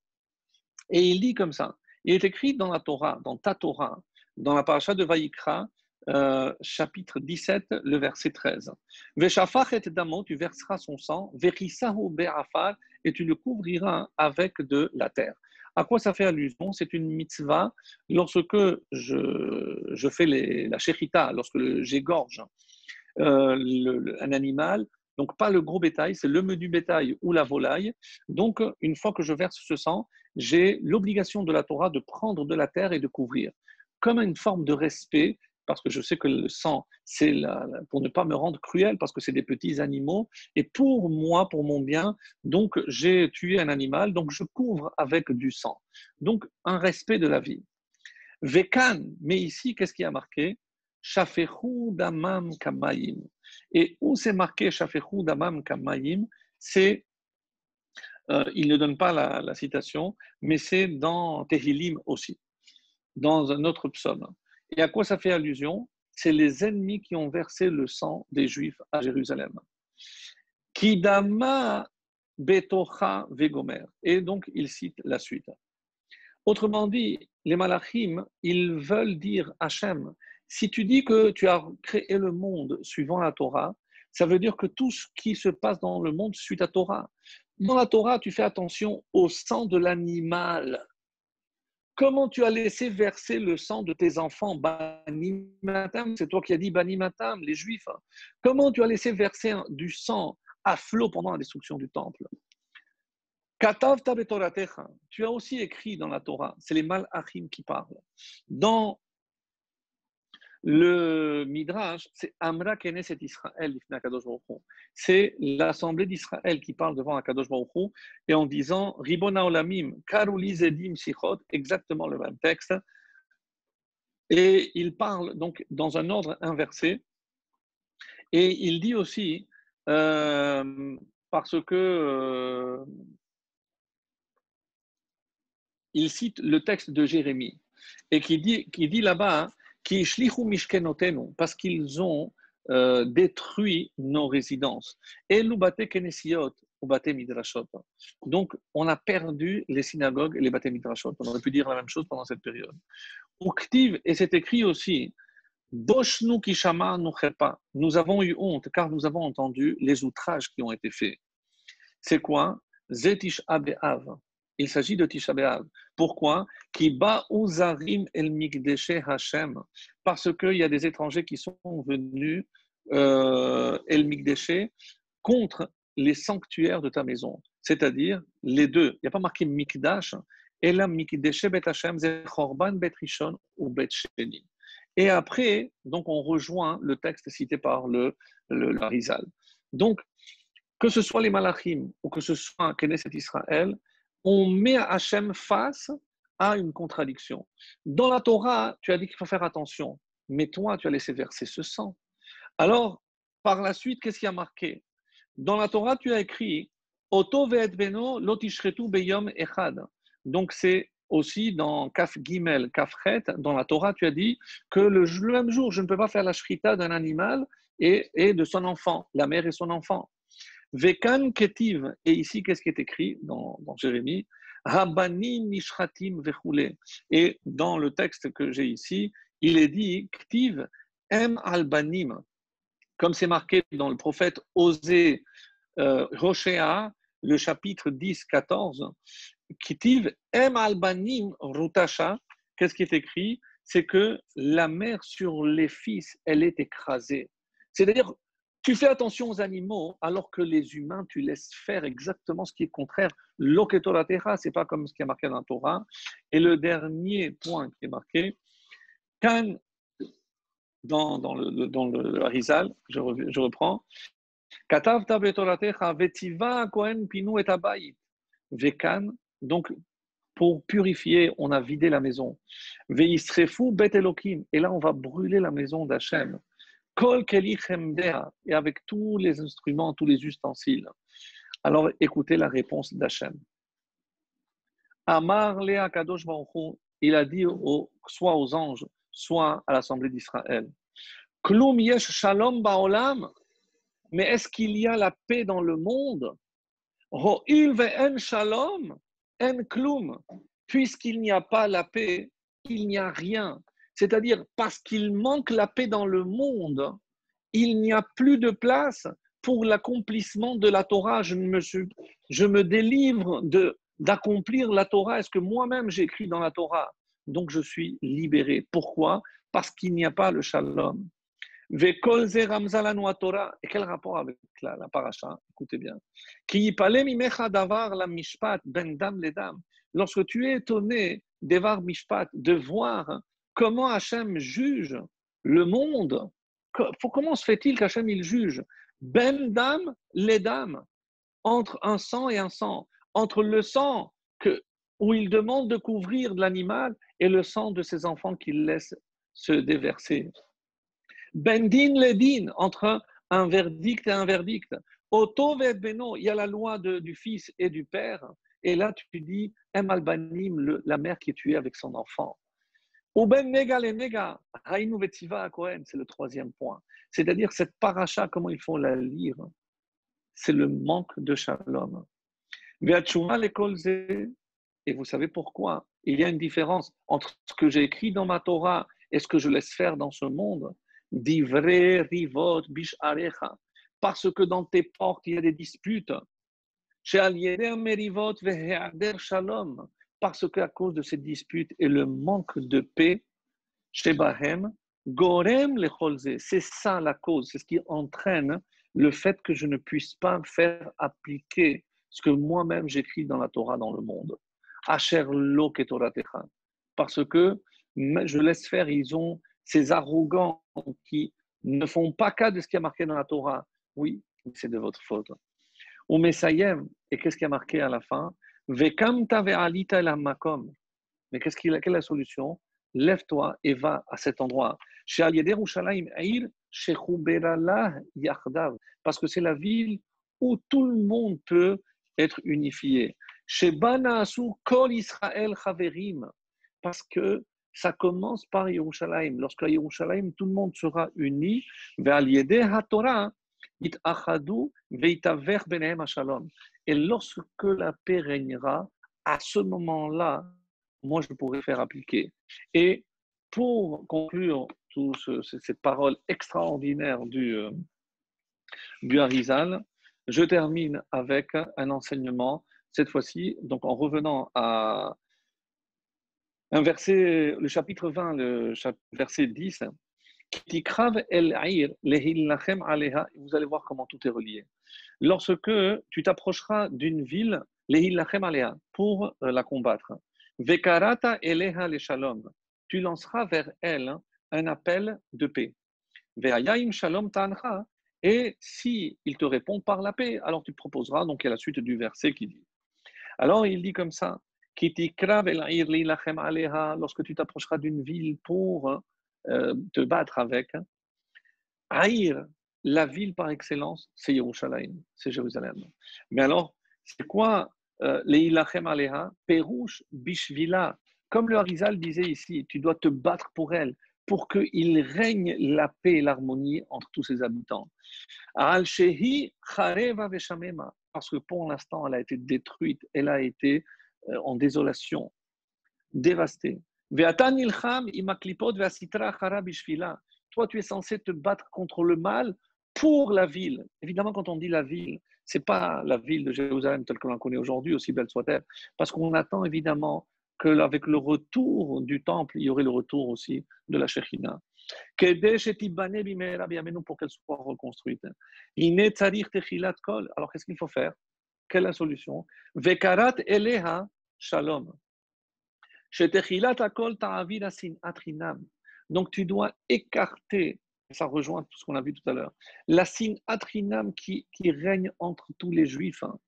et il dit comme ça, il est écrit dans la Torah, dans ta Torah, dans la paracha de Vaïkra, euh, chapitre 17, le verset 13. Veshafach et damo, tu verseras son sang, et tu le couvriras avec de la terre. À quoi ça fait allusion? C'est une mitzvah lorsque je, je fais les, la shechita, lorsque j'égorge euh, un animal, donc pas le gros bétail, c'est le menu bétail ou la volaille. Donc une fois que je verse ce sang, j'ai l'obligation de la Torah de prendre de la terre et de couvrir, comme une forme de respect parce que je sais que le sang, c'est pour ne pas me rendre cruel, parce que c'est des petits animaux, et pour moi, pour mon bien, donc j'ai tué un animal, donc je couvre avec du sang. Donc un respect de la vie. Vekan, mais ici, qu'est-ce qui a marqué? Shafechu damam kamayim. Et où c'est marqué Shafechu damam kamayim? C'est, euh, il ne donne pas la citation, mais c'est dans Tehilim aussi, dans un autre psaume. Et à quoi ça fait allusion? C'est les ennemis qui ont versé le sang des Juifs à Jérusalem. Kidama betocha vegomer. Et donc, il cite la suite. Autrement dit, les malachim, ils veulent dire Hachem, si tu dis que tu as créé le monde suivant la Torah, ça veut dire que tout ce qui se passe dans le monde suit la Torah. Dans la Torah, tu fais attention au sang de l'animal. Comment tu as laissé verser le sang de tes enfants Banimatam, c'est toi qui as dit Banimatam, les Juifs. Comment tu as laissé verser du sang à flot pendant la destruction du temple? Tu as aussi écrit dans la Torah, c'est les Malachim qui parlent. Dans le Midrash, c'est Amra Keneset Israël, c'est l'assemblée d'Israël qui parle devant Akadosh Baruch et en disant Ribona Olamim, Karuli Zedim Sichot, exactement le même texte. Et il parle donc dans un ordre inversé. Et il dit aussi, euh, parce que euh, il cite le texte de Jérémie et qui dit, qui dit là-bas, qui parce qu'ils ont euh, détruit nos résidences. Et midrashot. Donc, on a perdu les synagogues et les bate midrashot. On aurait pu dire la même chose pendant cette période. Uktiv, et c'est écrit aussi, Boshnu kishama pas. Nous avons eu honte car nous avons entendu les outrages qui ont été faits. C'est quoi? Zetish Abe'av. Il s'agit de Tisha B'Av. Pourquoi? El. Parce qu'il y a des étrangers qui sont venus euh, el contre les sanctuaires de ta maison. C'est-à-dire les deux. Il n'y a pas marqué Mikdash. Ou. Et après, donc on rejoint le texte cité par le, le, Donc, que ce soit les Malachim ou que ce soit Knesset Israël, on met Hachem face à une contradiction. Dans la Torah, tu as dit qu'il faut faire attention, mais toi, tu as laissé verser ce sang. Alors, par la suite, qu'est-ce qui a marqué? Dans la Torah, tu as écrit Oto beno lotishretu beyom echad. Donc, c'est aussi dans Kaf Gimel, Kafret, dans la Torah, tu as dit que le, même jour, je ne peux pas faire la shrita d'un animal et, et de son enfant, la mère et son enfant. Vekan ketiv, et ici, qu'est-ce qui est écrit dans, Jérémie? Rabbanim nishratim vechule. Et dans le texte que j'ai ici, il est dit Ktiv em albanim, comme c'est marqué dans le prophète Osée euh, le chapitre 10-14. Ktiv em albanim rutasha. Qu'est-ce qui est écrit? C'est que la mère sur les fils, elle est écrasée. C'est-à-dire, tu fais attention aux animaux alors que les humains, tu laisses faire exactement ce qui est contraire. Ce n'est pas comme ce qui est marqué dans la Torah. Et le dernier point qui est marqué, quand, dans, le, dans je, je reprends, kohen pinu donc pour purifier, on a vidé la maison. Et là on va brûler la maison d'Hachem. Kol et avec tous les instruments, tous les ustensiles. Alors écoutez la réponse d'Hachem. Amar Lea Kadosh il a dit soit aux anges, soit à l'assemblée d'Israël. Klum yesh shalom ba'olam, mais est-ce qu'il y a la paix dans le monde? Ro'il ve'en shalom, en klum, puisqu'il n'y a pas la paix, il n'y a rien. C'est-à-dire, parce qu'il manque la paix dans le monde, il n'y a plus de place pour l'accomplissement de la Torah. Je me, délivre de, d'accomplir la Torah. Est-ce que moi-même j'ai écrit dans la Torah? Donc je suis libéré. Pourquoi? Parce qu'il n'y a pas le shalom. Et quel rapport avec la, la paracha? Écoutez bien. Ben Lorsque tu es étonné, devar mishpat, de voir comment Hachem juge le monde. Comment se fait-il qu'Hachem il juge Ben dam, les dames, entre un sang et un sang, entre le sang que, où il demande de couvrir de l'animal et le sang de ses enfants qu'il laisse se déverser. Ben din les din, entre un verdict et un verdict. Oto beno, il y a la loi du fils et du père. Et là, tu dis, Em albanim, la mère qui est tuée avec son enfant. C'est le troisième point. C'est-à-dire cette paracha, comment il faut la lire C'est le manque de shalom. Et vous savez pourquoi? Il y a une différence entre ce que j'ai écrit dans ma Torah et ce que je laisse faire dans ce monde. Rivot, bish. Parce que dans tes portes, il y a des disputes. Shalom parce qu'à cause de ces disputes et le manque de paix chez Bahem, Gorem c'est ça la cause, c'est ce qui entraîne le fait que je ne puisse pas faire appliquer ce que moi-même j'écris dans la Torah dans le monde. Asher lo Parce que je laisse faire, ils ont ces arrogants qui ne font pas cas de ce qui a marqué dans la Torah, oui, c'est de votre faute. Ou Messayem, et qu'est-ce qui a marqué à la fin? Vekamta ve'alita el makom. Mais qu'est-ce qu'il, quelle est la solution? Lève-toi et va à cet endroit. Parce que c'est la ville où tout le monde peut être unifié. Kol. Parce que ça commence par Yerushalayim. Lorsqu'à Yerushalayim, tout le monde sera uni. Et lorsque la paix régnera, à ce moment-là, moi, je pourrais faire appliquer. Et pour conclure toute cette parole extraordinaire du, euh, du Harizal, je termine avec un enseignement, cette fois-ci, donc en revenant à un verset, le chapitre 20, le verset 10, vous allez voir comment tout est relié. Lorsque tu t'approcheras d'une ville, pour euh, la combattre, Vekarata eleha le shalom. Tu lanceras vers elle un appel de paix. Ve'ayim shalom. Et si il te répond par la paix, alors tu proposeras, donc a la suite du verset qui dit. Alors il dit comme ça, lorsque tu t'approcheras d'une ville pour euh, te battre avec, Aïr, la ville par excellence, c'est Yerushalayim, c'est Jérusalem. Mais alors, c'est quoi euh, Leilachem Aleha, Perouche, Bishvila. Comme le Harizal disait ici, tu dois te battre pour elle, pour qu'il règne la paix et l'harmonie entre tous ses habitants. Al-Shehi Veshamema, parce que pour l'instant, elle a été détruite, elle a été euh, en désolation, dévastée. Toi, tu es censé te battre contre le mal pour la ville. Évidemment, quand on dit la ville, c'est pas la ville de Jérusalem telle que l'on connaît aujourd'hui, aussi belle soit-elle, parce qu'on attend évidemment qu'avec le retour du temple, il y aurait le retour aussi de la Shekhinah. Pour qu'elle soit reconstruite. Alors, qu'est-ce qu'il faut faire? Quelle est la solution? Vekarat eleha shalom. Donc, tu dois écarter ça rejoint tout ce qu'on a vu tout à l'heure. La signe atrinam qui, règne entre tous les juifs. Hein.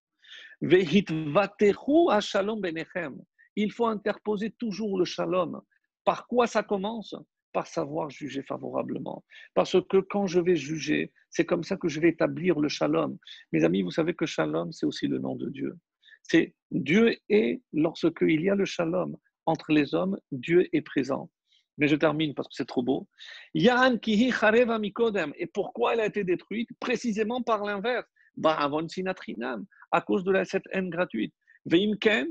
Il faut interposer toujours le shalom. Par quoi ça commence? Par savoir juger favorablement. Parce que quand je vais juger, c'est comme ça que je vais établir le shalom. Mes amis, vous savez que shalom, c'est aussi le nom de Dieu. C'est Dieu est, lorsqu'il y a le shalom entre les hommes, Dieu est présent. Mais je termine parce que c'est trop beau. Kihi chareva. Et pourquoi elle a été détruite? Précisément par l'inverse. Baravon sinatrinam, à cause de cette haine gratuite. Veimken,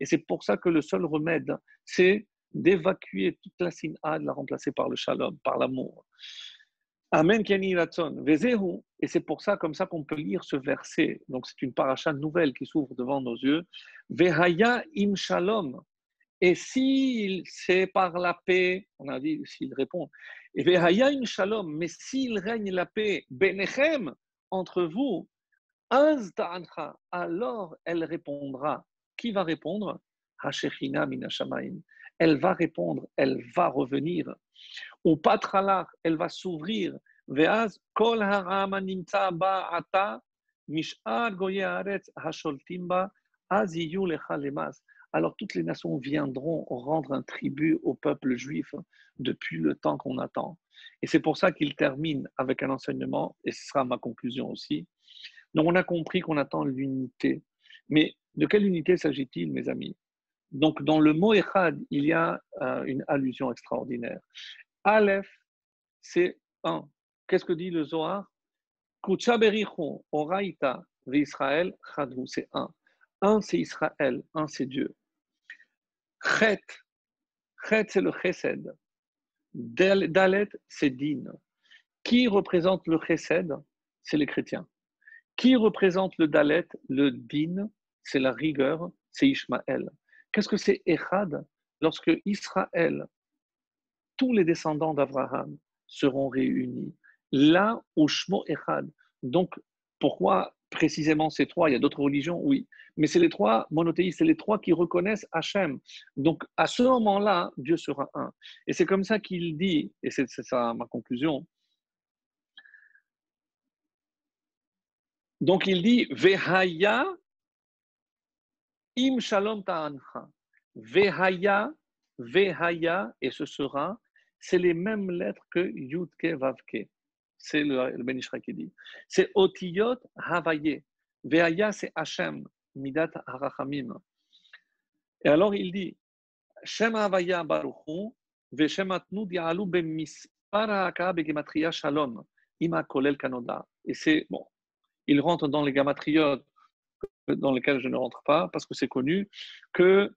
et c'est pour ça que le seul remède, c'est d'évacuer toute la sin'a, de la remplacer par le shalom, par l'amour. Amen, Et c'est pour ça, comme ça, qu'on peut lire ce verset. Donc, c'est une paracha nouvelle qui s'ouvre devant nos yeux. Vehaya im shalom. Et s'il c'est par la paix, on a dit s'il répond, Vehaya im shalom, mais s'il règne la paix, benechem, entre vous, alors elle répondra. Qui va répondre? Elle va répondre, elle va revenir. Ou patralar, elle va s'ouvrir. Ata mishar Alors toutes les nations viendront rendre un tribut au peuple juif depuis le temps qu'on attend. Et c'est pour ça qu'il termine avec un enseignement, et ce sera ma conclusion aussi. Donc on a compris qu'on attend l'unité. Mais de quelle unité s'agit-il, mes amis? Donc dans le mot Echad, il y a euh, une allusion extraordinaire. Aleph, c'est un. Qu'est-ce que dit le Zohar? Oraita, Israël, Chadhu, c'est un. Un, c'est Israël, un, c'est Dieu. Chet, Chet, c'est le Chesed. Dalet, c'est Din. Qui représente le Chesed? C'est les chrétiens. Qui représente le Dalet Le Din, c'est la rigueur, c'est Ishmaël. Qu'est-ce que c'est Echad? Lorsque Israël, tous les descendants d'Abraham seront réunis. Là, au Shmo Echad. Donc, pourquoi précisément ces trois? Il y a d'autres religions, oui. Mais c'est les trois monothéistes, c'est les trois qui reconnaissent Hachem. Donc, à ce moment-là, Dieu sera un. Et c'est comme ça qu'il dit, et c'est ça ma conclusion. Donc, il dit Vehaya im shalom ta'ancha. Vehaya, Vehaya, et ce sera, c'est les mêmes lettres que Yudke Vavke c'est le, le Ben qui dit. C'est Otiyot Havaye. Veaya, c'est Hashem, Midat Harachamim. Et alors il dit Shem Havaya Baruchu, Veshem Atnu Dialu Bemispar Haka Begematria Shalom, Ima Kolel Kanoda. Et c'est, bon, il rentre dans les gamatriotes dans lesquels je ne rentre pas, parce que c'est connu, que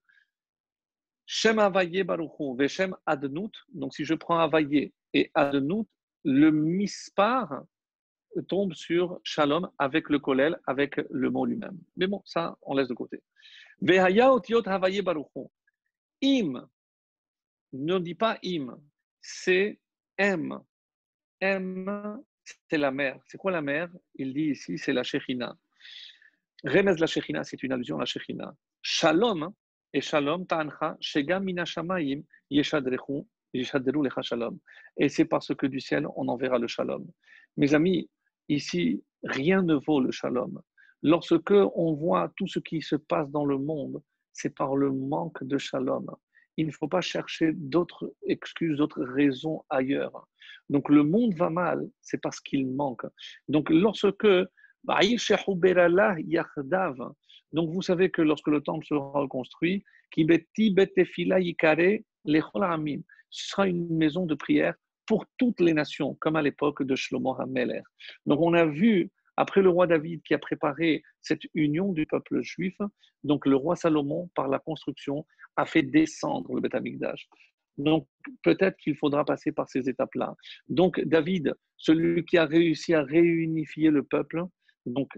Shem Havaye Baruchu, Veshem Adnut, donc si je prends Havaye et Adnut, le mispar tombe sur shalom avec le kolel, avec le mot lui-même. Mais bon, ça, on laisse de côté. Vehaya otiot havaye baruchon. Im, ne dit pas im, c'est M. M, c'est la mer. C'est quoi la mer Il dit ici, c'est la Shechina. Remez la Shechina, c'est une allusion à la Shechina. Shalom, et Shalom, yeshadrechu, et c'est parce que du ciel, on enverra le shalom. Mes amis, ici, rien ne vaut le shalom. Lorsque on voit tout ce qui se passe dans le monde, c'est par le manque de shalom. Il ne faut pas chercher d'autres excuses, d'autres raisons ailleurs. Donc le monde va mal, c'est parce qu'il manque. Donc lorsque donc vous savez que lorsque le temple sera reconstruit, ce sera une maison de prière pour toutes les nations, comme à l'époque de Shlomo HaMeler. Donc on a vu, après le roi David qui a préparé cette union du peuple juif, donc le roi Salomon, par la construction, a fait descendre le Beth Amikdash. Donc peut-être qu'il faudra passer par ces étapes-là. Donc David, celui qui a réussi à réunifier le peuple, donc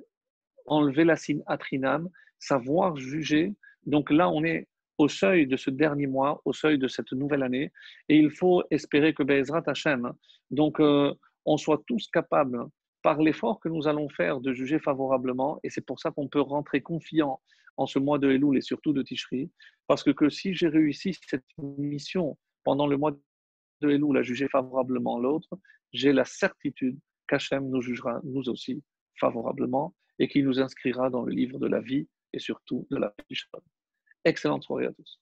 enlever la signe atrinam, savoir juger. Donc là, on est au seuil de ce dernier mois, au seuil de cette nouvelle année. Et il faut espérer que Bezrat Hashem, donc euh, on soit tous capables, par l'effort que nous allons faire, de juger favorablement. Et c'est pour ça qu'on peut rentrer confiant en ce mois de Elul et surtout de Tishri. Parce que, que si j'ai réussi cette mission pendant le mois de Elul à juger favorablement l'autre, j'ai la certitude qu'Hachem nous jugera nous aussi favorablement et qu'il nous inscrira dans le livre de la vie et surtout de la vie. Excellente soirée à tous.